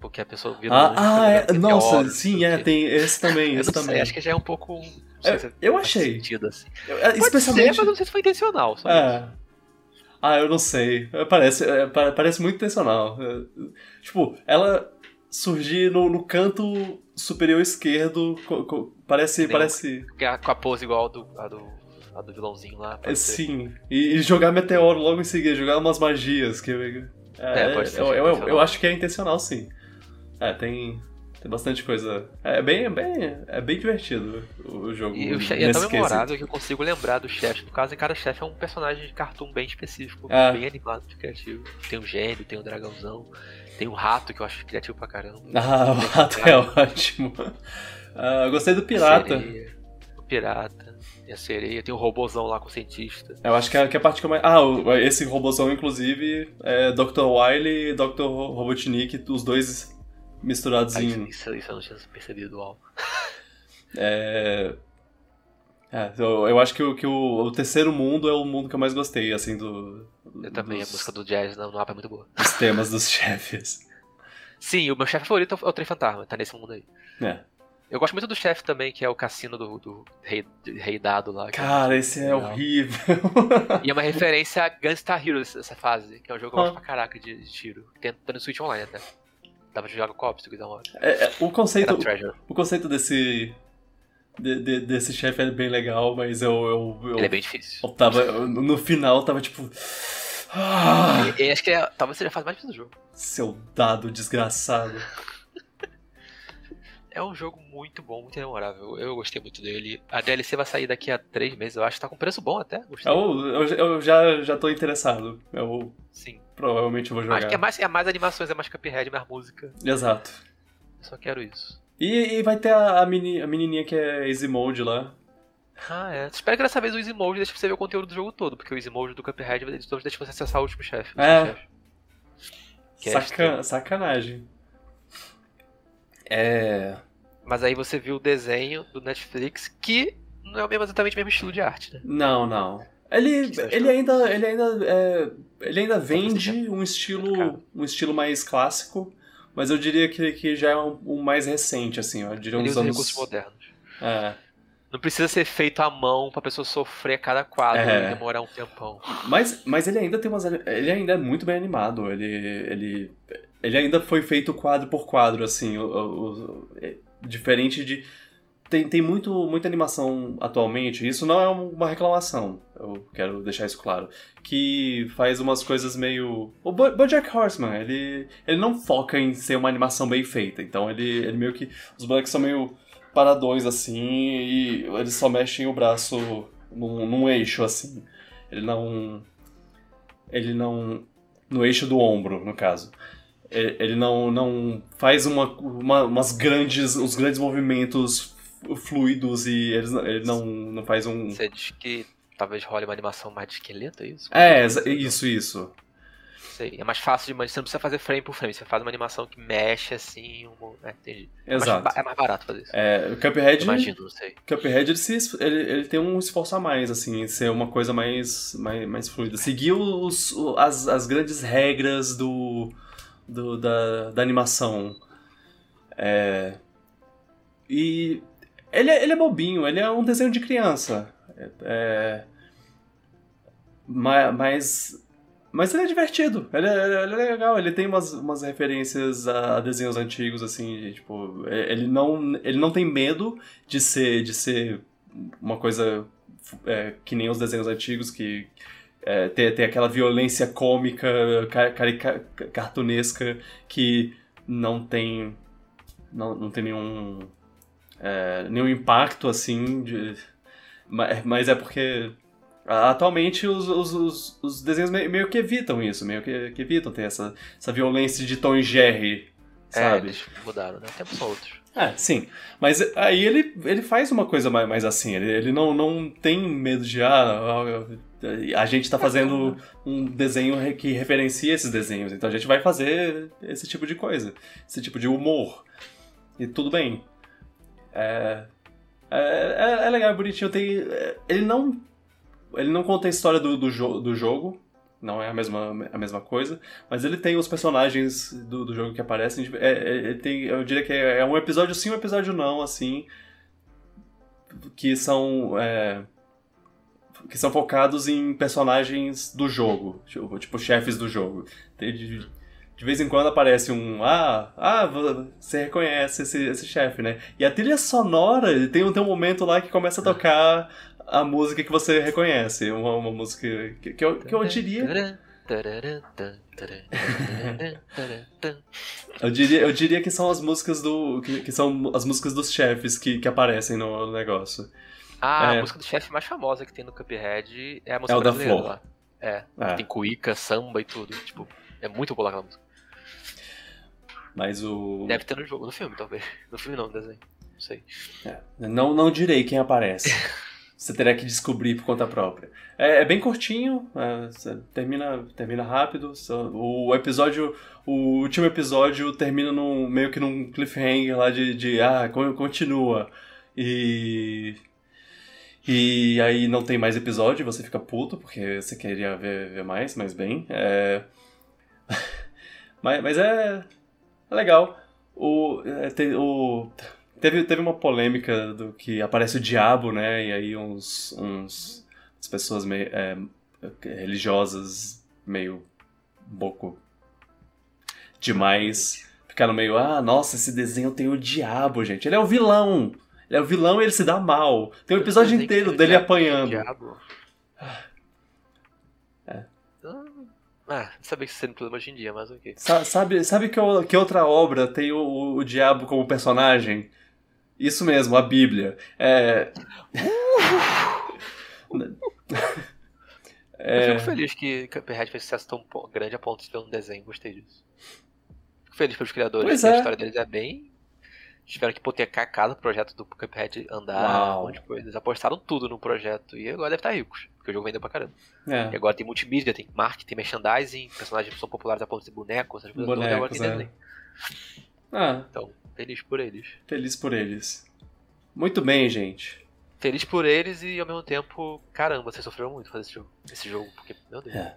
Porque a pessoa vira. Ah, ah é. Nossa, sim, é, tem esse também. *laughs* esse também. Sei, acho que já é um pouco. É, se eu achei. Sentido, assim. Eu, especialmente. Ser, mas não sei se foi intencional. Só é. Isso. Ah, eu não sei. É, parece, é, parece muito intencional. É, tipo, ela surgir no, no canto superior esquerdo. Co, co, parece. Tem parece... Com a pose igual a do, a do, a do vilãozinho lá. É, sim. E, e, jogar meteoro logo em seguida, jogar umas magias. Que, é, é pode ser. Eu, eu, eu, acho que é intencional, sim. É, tem. Tem bastante coisa. É bem, é bem, é bem divertido o jogo. E, o chefe, é tão memorável que eu consigo lembrar do chefe. No caso, cada chefe é um personagem de cartoon bem específico, é. bem animado, criativo. Tem o gênio, tem o dragãozão, tem o rato, que eu acho criativo pra caramba. *laughs* Ah, o rato é ótimo. *laughs* Ah, eu gostei do pirata. o pirata. Tem a sereia, tem o robozão lá com o cientista. Eu acho que é, que é a parte que eu mais. Ah, o, esse robozão, inclusive, é Dr. Wily e Dr. Robotnik, os dois misturados ah, em. Isso, isso eu não tinha percebido, uau. *laughs* é. É, eu, eu acho que, o, que o, o, terceiro mundo é o mundo que eu mais gostei, assim, do. Eu também, dos, a música do jazz no mapa é muito boa. Os temas dos *laughs* chefes. Sim, o meu chefe favorito é o Trem Fantasma, tá nesse mundo aí. É. Eu gosto muito do chefe também, que é o cassino do, do rei, rei Dado lá. Cara, é esse é horrível. *laughs* E é uma referência a Gunstar Heroes, essa fase, que é um jogo que eu gosto pra caraca de, de tiro. Tem, tá no Switch Online até. Dá pra jogar com uma hora. É, é, o conceito. O conceito desse. De, de, desse chefe é bem legal, mas eu, eu, eu. Ele é bem difícil. Eu tava, eu, no final tava tipo. Ah, e, e acho que é, talvez seja a fase mais difícil do jogo. Seu dado desgraçado. É um jogo muito bom, muito memorável. Eu gostei muito dele. A DLC vai sair daqui a três meses, eu acho tá com preço bom até. Gostei. Eu, eu, eu já, já tô interessado. Eu Sim. provavelmente vou jogar. Acho que é mais, é mais animações, é mais Cuphead, mais música. Exato. Eu só quero isso. E, e vai ter a, a, meni, a menininha que é Easy Mode lá. Ah, é. Espero que dessa vez o Easy Mode deixe você ver o conteúdo do jogo todo, porque o Easy Mode do Cuphead vai deixa você acessar o último chefe. É. Saca, sacanagem. É. Mas aí você viu o desenho do Netflix que não é o mesmo, exatamente o mesmo estilo de arte, né? Não, não. Ele, ele ainda, ele ainda, é, ele ainda vende um estilo, um estilo mais clássico, mas eu diria que, que já é um, um mais recente, assim, eu diria uns anos... recursos modernos. É. Não precisa ser feito à mão pra pessoa sofrer cada quadro é. e demorar um tempão. Mas, mas ele ainda tem umas. Ele ainda é muito bem animado. Ele. ele, ele ainda foi feito quadro por quadro, assim. O, o, Diferente de. Tem, tem muito, muita animação atualmente, isso não é uma reclamação, eu quero deixar isso claro. Que faz umas coisas meio. O Bo Bojack Horseman, ele, ele não foca em ser uma animação bem feita, então ele, ele meio que. Os bonecos são meio paradões assim e eles só mexem o braço num, num eixo assim. Ele não. Ele não. No eixo do ombro, no caso. É, ele não, não faz uma, uma, umas grandes, os grandes movimentos fluidos e ele, ele não, não faz um. Você diz que talvez role uma animação mais de esqueleto, é isso? É, isso, isso. Sei. É mais fácil de. Você não precisa fazer frame por frame, você faz uma animação que mexe assim. Um, é, entendi. Exato. É mais, é mais, barato fazer isso. É, o Cuphead. Imagino, não sei. Cuphead ele, se, ele, ele tem um esforço a mais, assim, em ser uma coisa mais, mais, mais fluida. Seguir os, as, as grandes regras do do, da, da animação. É... E ele, é, ele é bobinho, ele é um desenho de criança. É... é mas, mas ele é divertido, ele é, ele é, legal, ele tem umas, umas referências a desenhos antigos, assim, tipo, é, ele não, ele não tem medo de ser, de ser uma coisa é, que nem os desenhos antigos, que é, ter, ter aquela violência cômica, carica, cartunesca que não tem não, não tem nenhum é, nenhum impacto assim de, mas é porque atualmente os, os, os, os, desenhos meio que evitam isso meio que, que, evitam ter essa, essa violência de Tom e Jerry é, sabe? É, mudaram, né? Tempos outros. É, sim. Mas aí ele, ele faz uma coisa mais, mais assim. Ele, ele não, não tem medo de. Ah, a gente tá fazendo um desenho que referencia esses desenhos. Então a gente vai fazer esse tipo de coisa. Esse tipo de humor. E tudo bem. É. É, é, é legal, é bonitinho. Tem, ele não. Ele não conta a história do, do, jo do jogo não é a mesma, a mesma coisa, mas ele tem os personagens do, do jogo que aparecem. É, é, tem, eu diria que é, é, um episódio sim, um episódio não, assim, que são é, que são focados em personagens do jogo, tipo, tipo chefes do jogo. De, de, vez em quando aparece um, ah, ah, você reconhece esse, esse chefe, né? E a trilha sonora, tem, tem um momento lá que começa a tocar a música que você reconhece. Uma, uma música que, que, eu, que eu diria. eu diria. Eu diria que são as músicas do. que, que são as músicas dos chefes que, que aparecem no negócio. Ah, é. a música do chefe mais famosa que tem no Cuphead é a música é da Flor. Lá. É, é. Tem cuíca, samba e tudo. Tipo, é muito boa aquela música. Mas o. Deve ter no jogo, no filme, talvez. No filme não, no desenho. Não sei. É. Não, não direi quem aparece. *laughs* Você terá que descobrir por conta própria. É, é bem curtinho, é, termina, termina rápido. O episódio, o último episódio termina num, meio que num cliffhanger lá de, de ah, continua. E e aí não tem mais episódio, você fica puto, porque você queria ver, ver mais, mas bem. É... *laughs* mas, mas é, é legal. O, é, tem, o, Teve, teve uma polêmica do que aparece o diabo, né? E aí uns, uns as pessoas meio é, religiosas meio pouco demais ficaram meio ah nossa esse desenho tem o diabo gente ele é o vilão ele é o vilão e ele se dá mal tem um episódio inteiro dele apanhando diabo. é ah, sabia que você não problema hoje em dia, mas ok. Sabe, sabe que, que outra obra tem o, o, o diabo como personagem? Isso mesmo, a Bíblia. É... *laughs* é... Eu fico feliz que Cuphead fez sucesso tão grande a ponto de ter um desenho, gostei disso. Fico feliz pelos criadores, pois é. a história deles é bem. Tiveram que hipotecar cada projeto do Cuphead andar, Uau. um monte de coisa. Eles apostaram tudo no projeto e agora deve estar ricos, porque o jogo vendeu pra caramba. É. E agora tem multimídia, tem marketing, tem merchandising, personagens são populares a ponto de bonecos, essas coisas bonecos, agora tem é. Ah. Então, Feliz por eles. Feliz por eles. Muito bem, gente. Feliz por eles e ao mesmo tempo, caramba, vocês sofreram muito fazer esse jogo, esse jogo porque, meu Deus. É.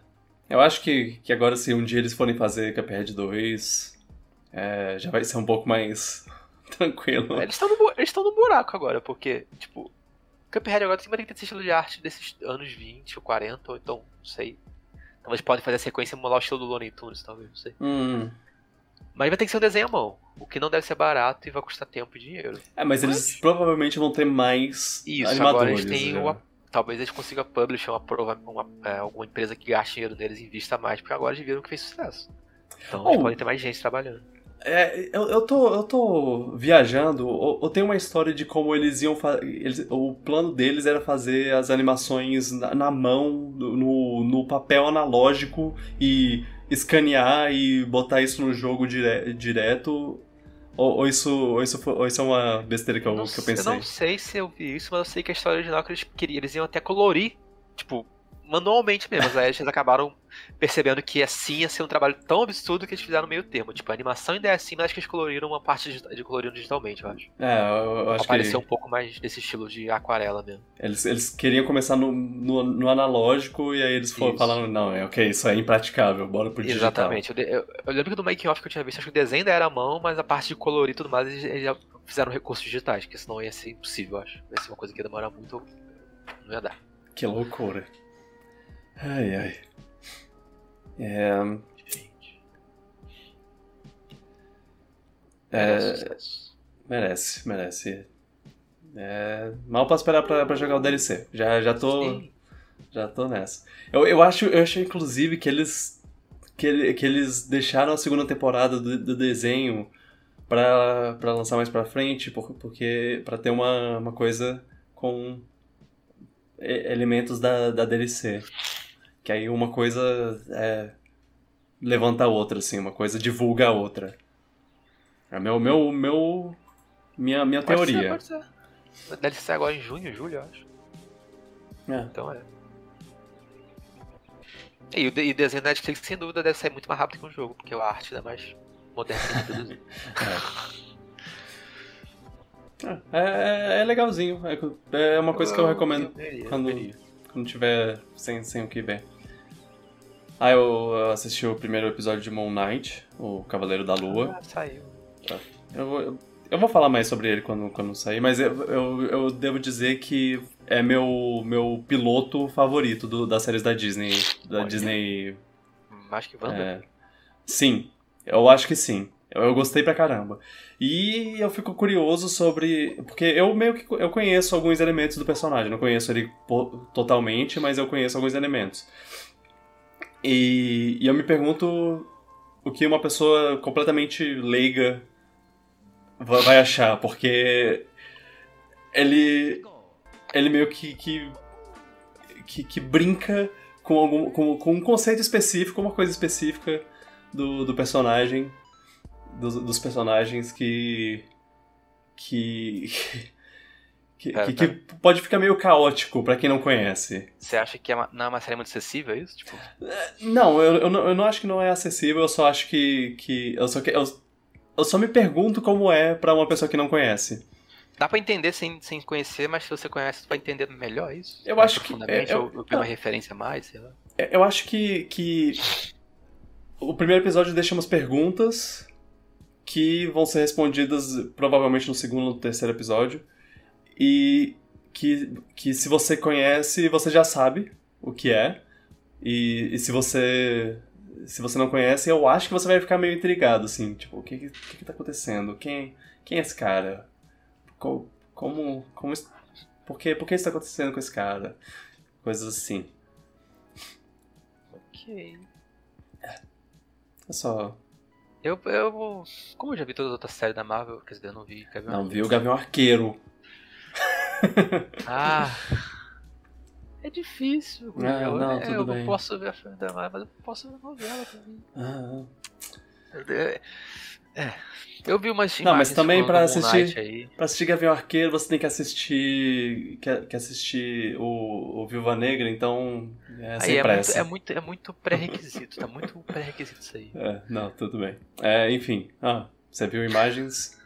Eu acho que, que agora, se um dia eles forem fazer Cuphead 2, é, já vai ser um pouco mais tranquilo. Eles estão no, eles no buraco agora, porque, tipo, Cuphead agora tem que ter estilo de arte desses anos 20 ou 40, ou então, não sei. Então eles podem fazer a sequência e emular o estilo do Looney Tunes, talvez, não sei. Hum. Mas vai ter que ser um desenho à mão. O que não deve ser barato e vai custar tempo e dinheiro. É, mas, mas... eles provavelmente vão ter mais Isso, animadores. agora eles têm né? Talvez eles consigam publisher uma, uma, é, alguma empresa que gaste dinheiro neles e invista mais, porque agora eles viram que fez sucesso. Então oh, eles podem ter mais gente trabalhando. É, eu, eu, tô, eu tô viajando. Eu, eu tenho uma história de como eles iam fazer. O plano deles era fazer as animações na, na mão, no, no papel analógico e escanear e botar isso no jogo dire direto? Ou, ou, isso, ou, isso, ou isso é uma besteira que eu, que eu pensei? Eu não sei se eu vi isso, mas eu sei que a história original que eles queriam, eles iam até colorir, tipo, manualmente mesmo. Aí eles acabaram percebendo que assim ia ser um trabalho tão absurdo que eles fizeram meio termo. Tipo, a animação ainda é assim, mas acho que eles coloriram uma parte de, coloriram digitalmente, eu acho. É, eu, eu acho Apareceu que... um pouco mais desse estilo de aquarela mesmo. Eles, eles queriam começar no, no, no analógico e aí eles foram falando, não, é ok, isso é impraticável, bora pro digital. Exatamente. Eu, eu, eu lembro que do making off que eu tinha visto, acho que o desenho ainda era à mão, mas a parte de colorir e tudo mais, eles, eles já fizeram recursos digitais, que senão ia ser impossível, eu acho. Ia ser uma coisa que ia demorar muito, não ia dar. Que loucura. Ai, ai. É... É... Merece, merece. É... Mal posso esperar pra, pra jogar o DLC. Já, já tô. Sim. Já tô nessa. Eu, eu, acho, eu acho, inclusive, que eles. Que, que eles deixaram a segunda temporada do, do desenho pra, pra lançar mais pra frente, porque. para ter uma, uma coisa com elementos da, da DLC. Que aí uma coisa é, levanta a outra, assim, uma coisa divulga a outra. É meu, meu, meu, minha, minha pode teoria. Ser, pode ser. Deve ser agora em junho, julho, eu acho. É. Então é. E o, e o desenho da Netflix, sem dúvida, deve sair muito mais rápido que um jogo, porque a arte é mais moderna de produzir. *laughs* é. É, é, legalzinho. É, é uma coisa que eu recomendo quando, quando tiver sem, sem o que ver. Ah, eu assisti o primeiro episódio de Moon Knight, o Cavaleiro da Lua. Ah, saiu. Tá. Eu, eu, eu, vou falar mais sobre ele quando, quando sair, mas eu, eu, eu devo dizer que é meu, meu piloto favorito do, das séries da Disney. Da Olha. Disney. Mais que Wanda? É, sim, eu acho que sim. Eu, gostei pra caramba. E eu fico curioso sobre. Porque eu meio que eu conheço alguns elementos do personagem. Não conheço ele totalmente, mas eu conheço alguns elementos. E, e eu me pergunto o que uma pessoa completamente leiga vai achar, porque ele ele meio que que, que, que brinca com, algum, com, com um conceito específico, uma coisa específica do, do personagem, dos, dos personagens que que *laughs* que, é, que, que, pode ficar meio caótico para quem não conhece. Você acha que é uma, não é uma série muito acessível, é isso? Tipo... É, não, eu, eu, não, eu não acho que não é acessível, eu só acho que. que eu, só, eu, eu só me pergunto como é para uma pessoa que não conhece. Dá pra entender sem, sem conhecer, mas se você conhece, você vai entender melhor isso? Eu acho que. É, eu, ou, uma referência a mais, sei lá. Eu acho que, que. O primeiro episódio deixa umas perguntas que vão ser respondidas provavelmente no segundo ou terceiro episódio e que, que se você conhece, você já sabe o que é. E, e se você se você não conhece, eu acho que você vai ficar meio intrigado, assim, tipo, o que que, que tá acontecendo? Quem, quem é esse cara? Como, como, como por que, por que isso tá acontecendo com esse cara? Coisas assim. Ok. É só... Eu, eu, como eu já vi todas as outras séries da Marvel, quer dizer, eu não vi Gavião Não, vi o Gavião Arqueiro. ah. É difícil, Não, ah, não, é, eu bem. posso ver a filme da Marvel, mas eu posso ver a novela também. Ah. É, é. Eu vi umas Não, mas também para assistir para assistir Gavião Arqueiro, você tem que assistir que, que assistir o, o Viúva Negra, então é sem aí pressa. É muito, é muito, é muito pré-requisito, tá muito pré-requisito isso aí. *laughs* É, não, tudo bem. É, enfim, ah, você viu imagens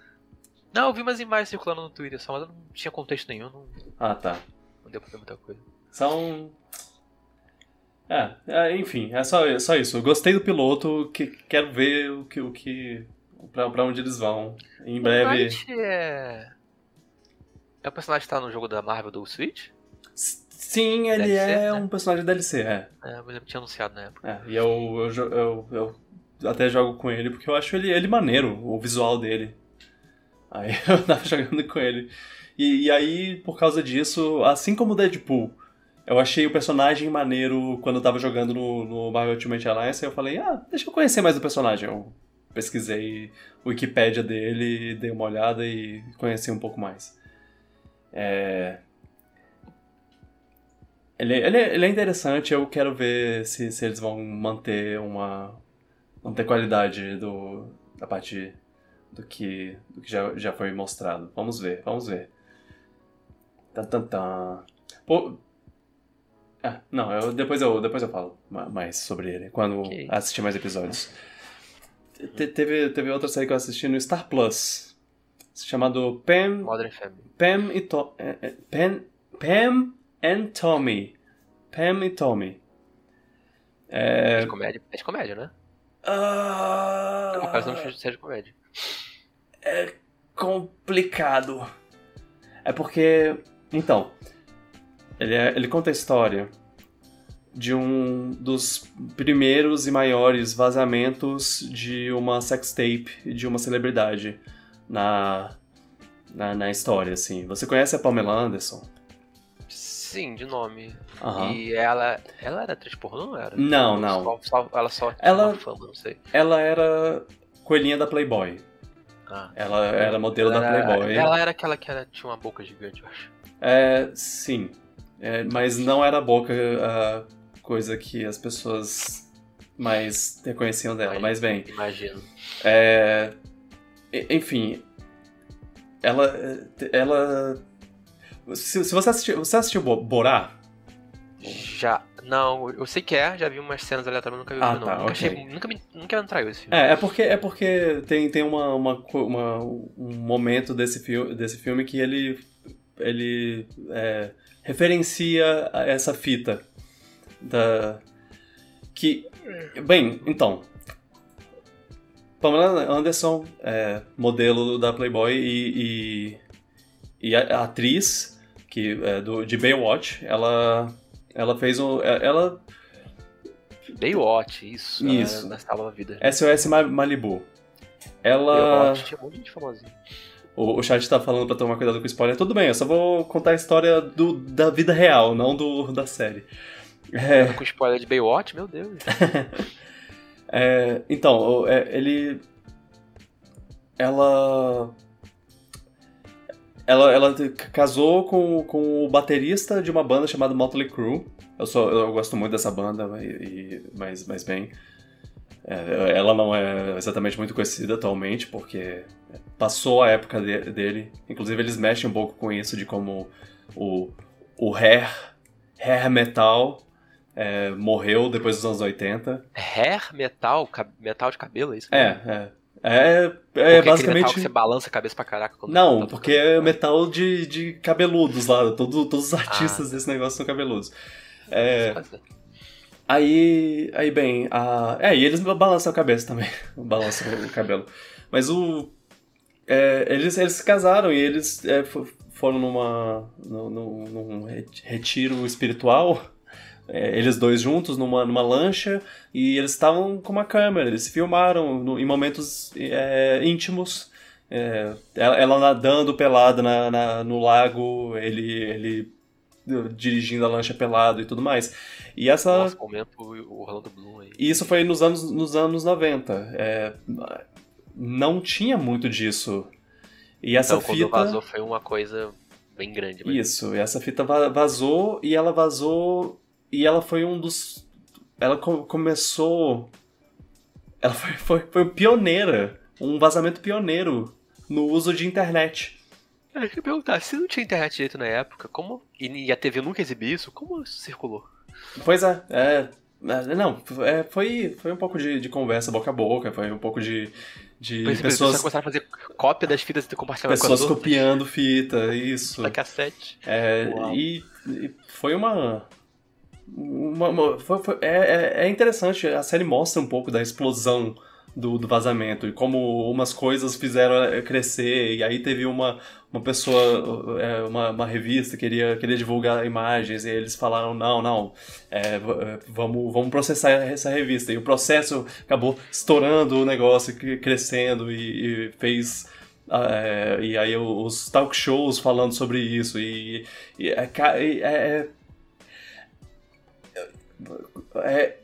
não, eu vi umas imagens circulando no Twitter só, mas não tinha contexto nenhum. Não... Ah, tá. Não deu pra ver muita coisa. São. É, é, enfim, é só, é só isso. Eu gostei do piloto, que, quero ver o que. O que pra, pra onde eles vão. Em breve. O é. É o personagem que tá no jogo da Marvel do Switch? Sim, ele DLC, é né? um personagem DLC, é. É, eu tinha anunciado na época. É, e eu, eu, eu, eu, até jogo com ele porque eu acho ele, ele maneiro, o visual dele. Aí *laughs* eu tava jogando com ele. E, e, aí, por causa disso, assim como o Deadpool, eu achei o personagem maneiro quando eu tava jogando no, no Marvel Ultimate Alliance, e eu falei, ah, deixa eu conhecer mais o personagem. Eu pesquisei o Wikipedia dele, dei uma olhada e conheci um pouco mais. É... Ele, ele, ele é interessante, eu quero ver se, se eles vão manter uma. manter qualidade do, da parte do que, do que já, já foi mostrado. Vamos ver, vamos ver. Tan, tan, tan. Pô, ah, não, eu, depois, eu, depois eu falo mais sobre ele, quando okay. assistir mais episódios. Te, teve, teve outra série que eu assisti no Star Plus, chamado Pam... Modern Family. Pam e, to, é, é, Pam, Pam and Tommy. Pam e Tommy. É, é de comédia, é de comédia, né? Uh... É de série de comédia é complicado. É porque. Então. Ele, é, ele conta a história de um dos primeiros e maiores vazamentos de uma sextape de uma celebridade na, na, na história, assim. Você conhece a Pamela Anderson? Sim, de nome. Uhum. E ela. Ela era atriz pornô, não era? Não, não. Só, só, ela só tinha ela, fama, não sei. Ela era coelhinha da Playboy. Ah. Ela era modelo ela da Playboy. Era, ela era aquela que era, tinha uma boca gigante, eu acho. É, sim. É, mas não era a boca a coisa que as pessoas mais reconheciam dela. Mas bem. Imagino. É, enfim. Ela. Ela se, se você assistiu. Você assistiu Borá? Já. Não, eu sei que é, já vi umas cenas aleatórias, mas nunca vi ah, o filme, tá, Nunca, okay. achei, nunca, me, nunca me atraiu esse filme. É, é porque, é porque tem, tem uma, uma, uma um momento desse, filme desse filme que ele, ele é, referencia essa fita. Da, que. Bem, então. Pamela Anderson, é, modelo da Playboy e, e e a, a atriz que é do, de Baywatch, ela ela fez um é, ela Baywatch, isso. Isso. Na Salva Vida. SOS Malibu. Ela Baywatch tinha um monte de gente famosinha. O, o chat tá falando pra tomar cuidado com spoiler. Tudo bem, eu só vou contar a história do, da vida real, não do, da série. É... Com spoiler de Baywatch? Meu Deus. *laughs* é, então, é, ele. Ela ela, ela casou com, com o baterista de uma banda chamada Motley Crue. Eu, sou, eu gosto muito dessa banda, e, mas, mas bem. É, ela não é exatamente muito conhecida atualmente, porque passou a época de, dele. Inclusive, eles mexem um pouco com isso, de como o, o hair, hair metal é, morreu depois dos anos 80. Hair metal? Metal de cabelo, é isso? É, é. É, é basicamente. Metal que você balança a cabeça pra caraca quando Não, tá porque é metal de, de cabeludos lá. Todo, todos os artistas ah. desse negócio são cabeludos. É. Aí, aí bem, a... é, e eles balançam a cabeça também, *laughs* balançam o cabelo. Mas o, é, eles, eles se casaram e eles é, foram numa, num, num retiro espiritual é, eles dois juntos numa, numa lancha e eles estavam com uma câmera, eles filmaram no, em momentos é, íntimos. É, ela, ela, nadando pelada na, na, no lago, ele, ele dirigindo a lancha pelado e tudo mais. E essa. Nossa, momento o Orlando Bloom aí. E isso foi nos anos, nos anos 90. É, não tinha muito disso. E essa então, fita. Vazou foi uma coisa bem grande. Mas... Isso, e essa fita vazou e ela vazou e ela foi um dos. Ela começou. Ela foi, foi, foi pioneira. Um vazamento pioneiro no uso de internet. É, eu queria perguntar, se não tinha internet direito na época, como. E a TV nunca exibia isso, como isso circulou? Pois é, é. é não, é, foi, foi um pouco de, de conversa boca a boca, foi um pouco de, de pois pessoas... começaram a fazer cópia das fitas e compartilhar Pessoas copiando fita, isso. *laughs* Da cassete. É, e, e, foi uma, uma, uma, foi, foi, é, é, é interessante, a série mostra um pouco da explosão do, do, vazamento e como umas coisas fizeram é, crescer. E aí teve uma, uma pessoa, é, uma, uma revista queria, queria divulgar imagens e eles falaram: não, não, é, vamos, vamos processar essa revista. E o processo acabou estourando o negócio, crescendo e, e fez. É, e aí os talk shows falando sobre isso e, e é, é, é,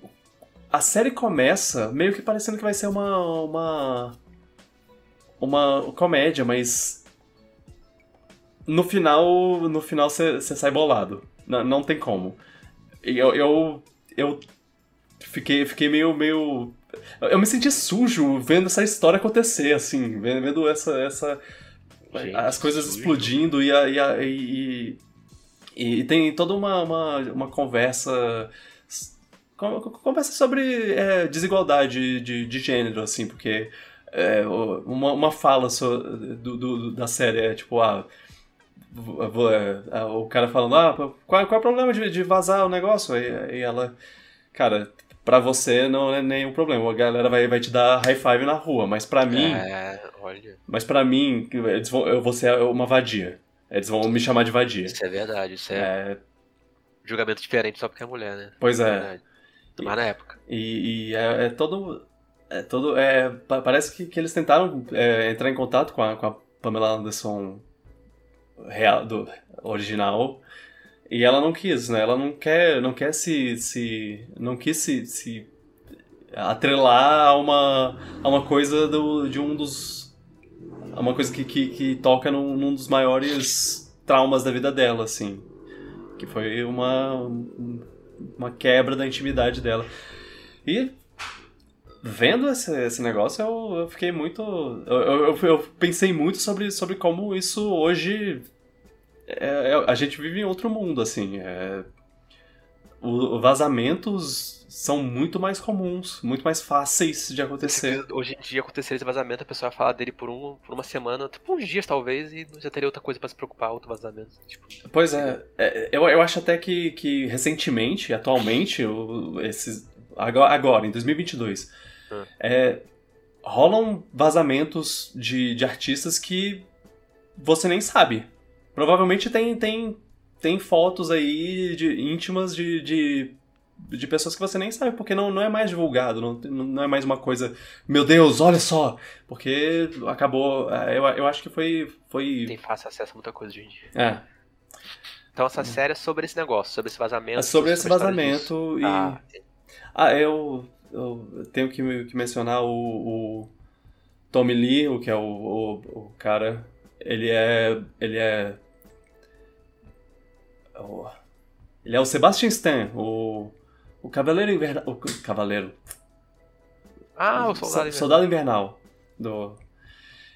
a série começa meio que parecendo que vai ser uma. uma. uma comédia, mas. No final. No final você sai bolado. Não, não tem como. Eu. eu, eu fiquei, fiquei meio, meio. Eu me senti sujo vendo essa história acontecer, assim, vendo essa. essa Gente, as coisas sujo. explodindo e, a, e, a, e, e, e, tem toda uma, uma, uma conversa conversa sobre é, desigualdade de, de gênero, assim, porque é, uma, uma fala so, do, do, da série é tipo, ah, é, o cara falando, ah, qual, qual é o problema de, de vazar o negócio? E, e ela, cara, pra você não é nenhum problema, a galera vai, vai te dar high five na rua, mas pra mim. É, olha. Mas pra mim, eles vão, eu vou ser uma vadia. Eles vão me chamar de vadia. Isso é verdade, isso é. é... Julgamento diferente só porque é mulher, né? Pois é. é mas na época. E, e é, é, todo. É todo. É, parece que, que eles tentaram é, entrar em contato com a, com a Pamela Anderson real, do original. E ela não quis, né? Ela não quer, não quer se, se não quis se, se atrelar a uma, a uma coisa do, de um dos a uma coisa que, que, que toca num, num, dos maiores traumas da vida dela, assim, que foi uma uma quebra da intimidade dela. E vendo esse, esse negócio, eu, eu fiquei muito. Eu, eu, eu, pensei muito sobre, sobre como isso hoje. É, é, a gente vive em outro mundo, assim. É, o, vazamentos são muito mais comuns, muito mais fáceis de acontecer. Hoje em dia, acontecer esse vazamento, a pessoa vai falar dele por, um, por uma semana, tipo uns dias talvez, e já teria outra coisa para se preocupar, outro vazamento. Tipo, pois é, é, eu, eu acho até que, que recentemente, atualmente, esses, agora, agora, em 2022, hum. é, rolam vazamentos de, de artistas que você nem sabe. Provavelmente tem, tem, tem fotos aí de, íntimas de, de de pessoas que você nem sabe, porque não, não é mais divulgado, não, não é mais uma coisa, meu Deus, olha só! Porque acabou. É, eu, eu acho que foi. foi... Tem fácil acesso a muita coisa hoje em dia. É. Então essa série é sobre esse negócio, sobre esse vazamento. É sobre esse vazamento e. Ah, ah eu, eu tenho que, que mencionar o, o Tommy Lee, o que é o, o, o cara. Ele é. Ele é. Ele é o Sebastian Stan, o o Cavaleiro Invernal. O Cavaleiro. Ah, o Soldado Invernal. Soldado Invernal. Do...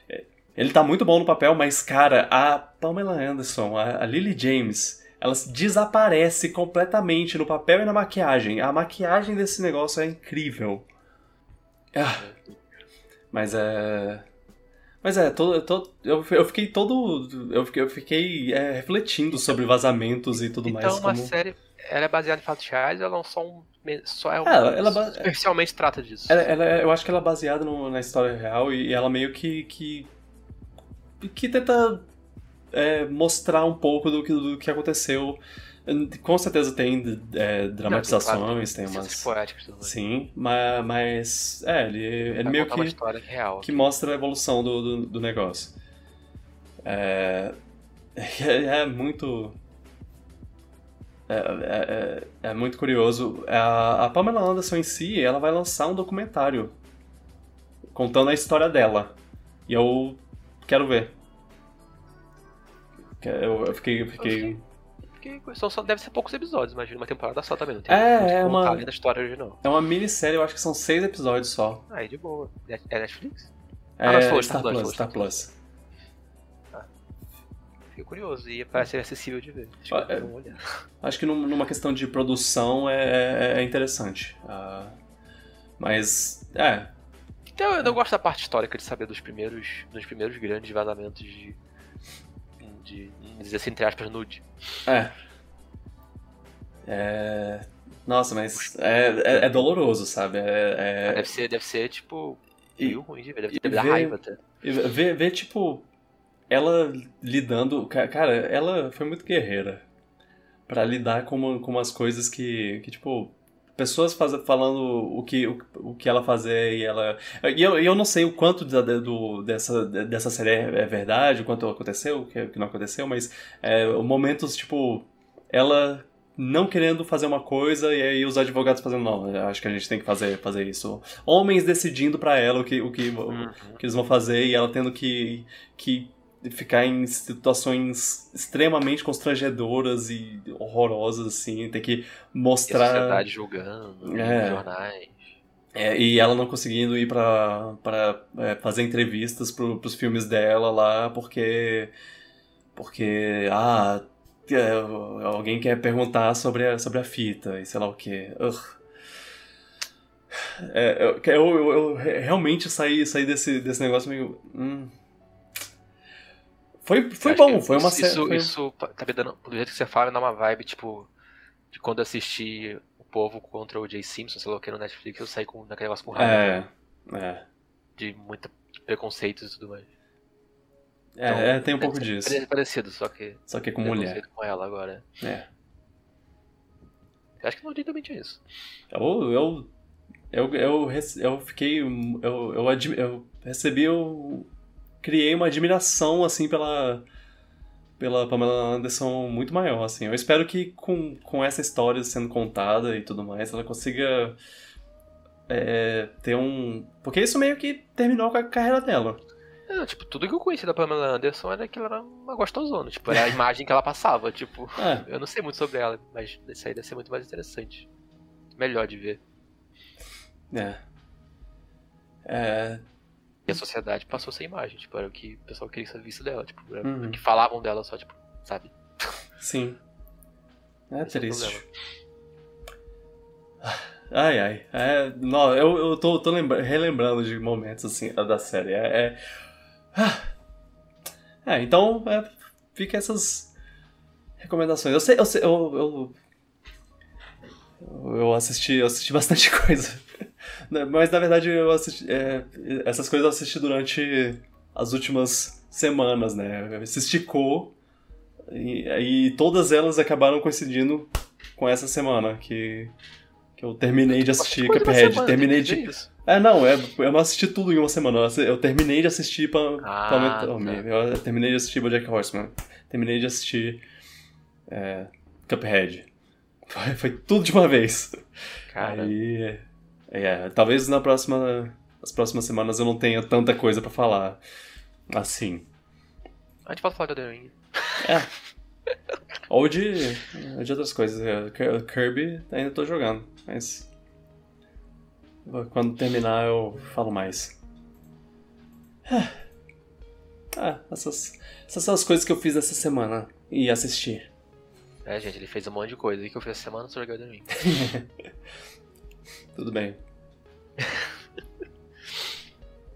É, ele tá muito bom no papel, mas, cara, a Pamela Anderson, a, a Lily James, elas desaparece completamente no papel e na maquiagem. A maquiagem desse negócio é incrível. Ah, mas é. Mas é, todo, todo, eu, eu fiquei todo. Eu fiquei, eu fiquei é, refletindo sobre vazamentos e tudo então, mais. Então, uma como... série ela é baseada em fatos reais ela não só, um, só é, um, é ela, superficialmente é, trata disso. Ela, ela, eu acho que ela é baseada no, na história real e, ela meio que que, que tenta é, mostrar um pouco do que, do que aconteceu. Com certeza tem é, dramatizações, não, tem, claro, tem umas. Poéticas Sim, mas, mas. É, ele, ele meio que. Real, que mostra a evolução do, do, do negócio. É, *laughs* é muito é, é, é, é, muito curioso. A, a Pamela Anderson em si, ela vai lançar um documentário contando a história dela. E eu quero ver. Eu, eu fiquei. Eu fiquei... Só, só, deve ser poucos episódios, imagina, uma temporada só também, não tem É, é uma. da história original. É uma minissérie, eu acho que são seis episódios só. Aí, de boa. É, é Netflix? É, ah, não, Star, Star Plus, Star Plus. Fiquei curioso e parece ser acessível de ver. Acho, ah, é, acho que numa questão de produção é, é, é interessante. Uh, mas, é. Então, eu não gosto da parte histórica de saber dos primeiros, dos primeiros grandes vazamentos de. de. dizer assim, entre aspas, nude. É. É. Nossa, mas é, é, é doloroso, sabe? É, é... Deve, ser, deve ser, tipo, meio ruim de ver. Deve, deve dar raiva até. Ver, ver, tipo, ela lidando. Cara, ela foi muito guerreira para lidar com, com umas coisas que, que tipo. Pessoas faz, falando o que, o, o que ela fazer e ela. E eu, eu não sei o quanto da, do, dessa, dessa série é, é verdade, o quanto aconteceu, o que, que não aconteceu, mas é, momentos, tipo, ela não querendo fazer uma coisa e aí os advogados fazendo não, acho que a gente tem que fazer, fazer isso. Homens decidindo para ela o que, o, que, uhum. o que eles vão fazer e ela tendo que, que ficar em situações extremamente constrangedoras e horrorosas, assim, ter que mostrar. E a sociedade julgando, é. jornais. É, e ela não conseguindo ir pra, pra é, fazer entrevistas pro, pros filmes dela lá, porque. Porque. Ah. É, alguém quer perguntar sobre a, sobre a fita e sei lá o que. É, eu, eu, eu, realmente saí, saí desse, desse negócio meio. Hum, foi, foi bom, foi uma série. Isso, isso tá me dando, do jeito que você fala, dá uma vibe, tipo, de quando eu assisti O Povo contra o Jay Simpson, sei lá o que no Netflix, eu saí com naquele negócio com raiva. É, é. De muito preconceitos e tudo mais. É, então, é tem um pouco disso. Parecido, só que. Só que com mulher. com ela agora. É. Acho que não também tinha isso. Eu, eu, eu, eu, eu fiquei. Eu, eu, eu recebi o, criei uma admiração, assim, pela, pela Pamela Anderson muito maior, assim. Eu espero que com, com essa história sendo contada e tudo mais, ela consiga é, ter um... Porque isso meio que terminou com a carreira dela. É, tipo, tudo que eu conheci da Pamela Anderson era que ela era uma gostosona, tipo, era a imagem que ela passava, tipo, *laughs* é. eu não sei muito sobre ela, mas isso aí deve ser muito mais interessante. Melhor de ver. É. É. E a sociedade passou essa imagem, tipo, era o que o pessoal queria ser visto dela, tipo, era uhum. o que falavam dela só, tipo, sabe? Sim. É Esse triste. É ai, ai. É, não, eu, eu tô, tô relembrando de momentos assim da série. É, é, ah. É, então é, fica essas recomendações. Eu sei, eu sei, eu, eu, eu assisti, eu assisti bastante *laughs* coisa. Mas na verdade eu assisti, é, essas coisas eu assisti durante as últimas semanas, né? Se esticou e, e todas elas acabaram coincidindo com essa semana que, que eu terminei de assistir Cuphead. Terminei de. Isso. É, não, é, eu não assisti tudo em uma semana. Eu terminei de assistir pra. Ah, pra oh, tá. Eu terminei de assistir Jack Horseman. Terminei de assistir. É, Cuphead. Foi, foi tudo de uma vez. Cara. Aí. É, talvez na próxima. Nas próximas semanas eu não tenha tanta coisa pra falar. Assim. A gente pode falar de Elden Ring. É. Ou de, de outras coisas. É, Kirby ainda tô jogando, mas. Quando terminar eu falo mais. Ah, essas, essas são as coisas que eu fiz essa semana e assisti. É, gente, ele fez um monte de coisa. E que eu fiz essa semana só joguei Elden Ring. *laughs* Tudo bem.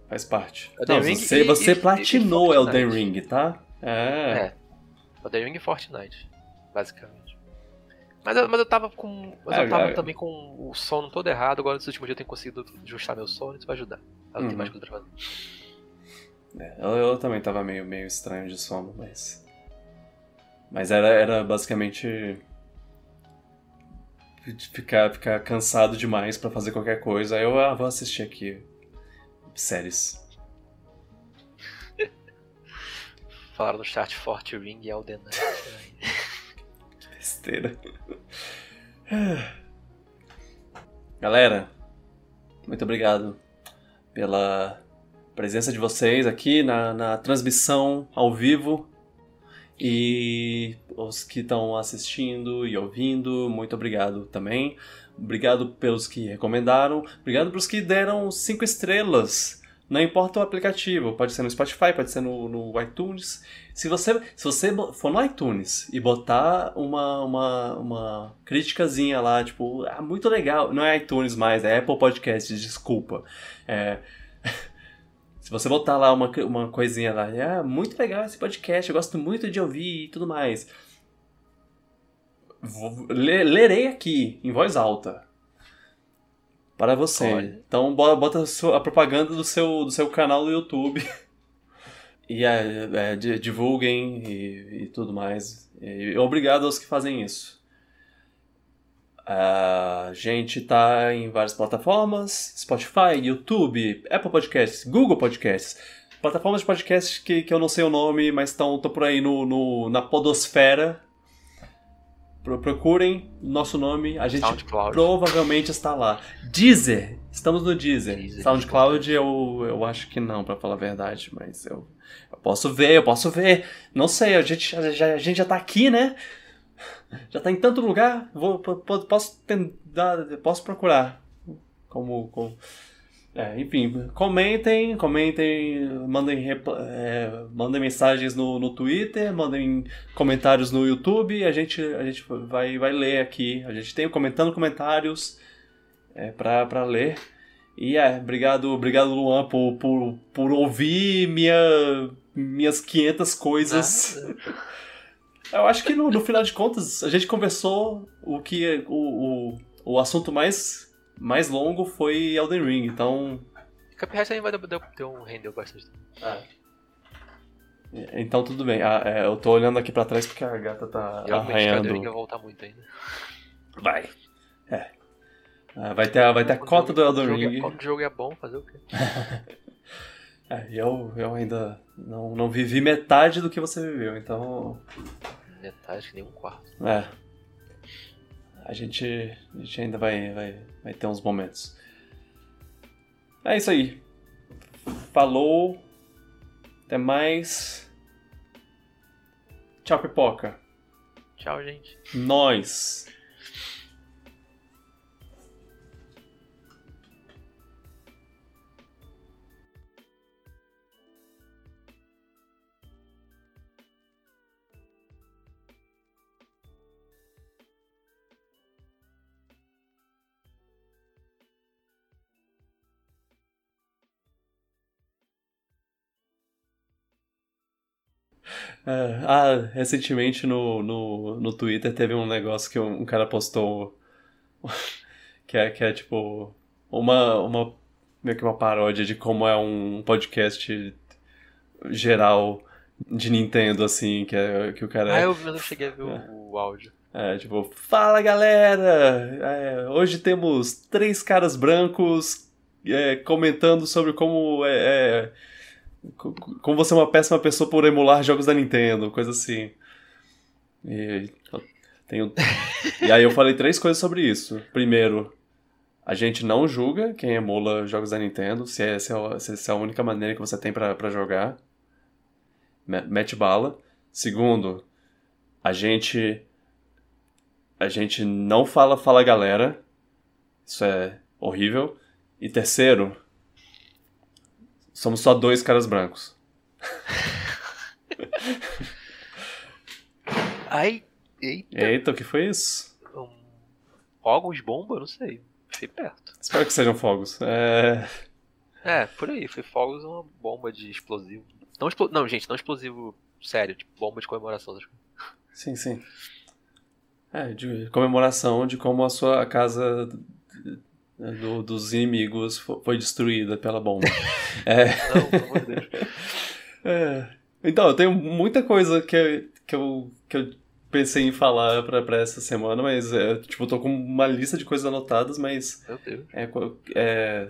Faz parte. Não, você, você e, platinou e Elden Ring, tá? É. É. Elden Ring e Fortnite, basicamente. Mas eu, mas eu tava com. Mas eu tava também com o sono todo errado. Agora, nesse último dia, eu tenho conseguido ajustar meu sono. Isso vai ajudar. Eu uhum. mais coisa pra fazer. É, eu, eu, também tava meio, meio estranho de sono, mas. Mas era, era basicamente. Ficar, ficar cansado demais para fazer qualquer coisa. Aí eu ah, vou assistir aqui séries. *laughs* Falaram no chat Forte Ring e Elden *laughs* besteira. *sighs* Galera, muito obrigado pela presença de vocês aqui na, na transmissão ao vivo. E os que estão assistindo e ouvindo, muito obrigado também. Obrigado pelos que recomendaram. Obrigado pelos que deram cinco estrelas. Não importa o aplicativo, pode ser no Spotify, pode ser no, no iTunes. Se você, se você for no iTunes e botar uma, uma, uma criticazinha lá, tipo, ah, muito legal, não é iTunes mais, é Apple Podcasts, desculpa. É, *laughs* se você botar lá uma, uma coisinha lá, ah, muito legal esse podcast, eu gosto muito de ouvir e tudo mais. Vou, lerei aqui, em voz alta. Para você. Olha. Então bota a propaganda do seu, do seu canal no YouTube. *laughs* E é, é, divulguem e, e, tudo mais. E obrigado aos que fazem isso. A gente tá em várias plataformas: Spotify, YouTube, Apple Podcasts, Google Podcasts. Plataformas de podcasts que, que eu não sei o nome, mas estão por aí no, no, na Podosfera. Procurem nosso nome, a gente SoundCloud. provavelmente está lá. Deezer, estamos no Deezer. Deezer SoundCloud eu, eu acho que não, para falar a verdade, mas eu eu posso ver, eu posso ver. Não sei, a gente já, a gente já tá aqui, né? Já tá em tanto lugar. Vou, posso tentar, posso procurar. Como, como é, enfim, comentem, comentem, mandem, é, mandem mensagens no, no Twitter, mandem comentários no YouTube, a gente, a gente vai, vai ler aqui. A gente tem comentando comentários é, pra ler. E é, obrigado, obrigado Luan por, por, por ouvir minha, minhas 500 coisas. Eu acho que no, no, final de contas a gente conversou o que o, o, o assunto mais, mais longo foi Elden Ring, então. Cuphead também vai ter um rendeu bastante. Ah. Então tudo bem. Ah, é, eu tô olhando aqui pra trás porque a gata tá Realmente, arranhando. Elden Ring vai voltar muito ainda. Vai. É. Ah, vai ter, vai ter a cota do Elden Ring. quando o jogo é bom, fazer o quê? *laughs* É, eu, eu ainda não, não vivi metade do que você viveu, então. Metade, nem um quarto. É. A gente, a gente ainda vai, vai, vai ter uns momentos. É isso aí. Falou. Até mais. Tchau, pipoca. Tchau, gente. Nós. Ah, recentemente no, no, no Twitter teve um negócio que um, um cara postou *laughs* que é, que é tipo uma, uma meio que uma paródia de como é um podcast geral de Nintendo, assim, que, é, que o cara... Ah, eu não cheguei a ver é. o, o áudio. É, tipo, fala galera! É, hoje temos três caras brancos é, comentando sobre como é, é como você é uma péssima pessoa por emular jogos da Nintendo, coisa assim. E, tenho... *laughs* e aí eu falei três coisas sobre isso. Primeiro, a gente não julga quem emula jogos da Nintendo, se essa é, se essa é a única maneira que você tem para jogar. Mete bala. Segundo, a gente. A gente não fala fala galera. Isso é horrível. E terceiro, Somos só dois caras brancos. *laughs* Ai, eita. Eita, o que foi isso? Um, fogos, bomba? Não sei. Fui perto. Espero que sejam fogos. É... é, por aí. Foi fogos uma bomba de explosivo. Não, expl... não, gente, não explosivo sério. Tipo, bomba de comemoração. Sim, sim. É, de comemoração de como a sua casa né, do, dos inimigos foi destruída pela bomba. *laughs* é. Não, pelo amor de Deus. É. Então, eu tenho muita coisa que, que, eu, que eu pensei em falar pra, pra essa semana, mas, é, tipo, eu tô com uma lista de coisas anotadas, mas... Meu Deus. É, é,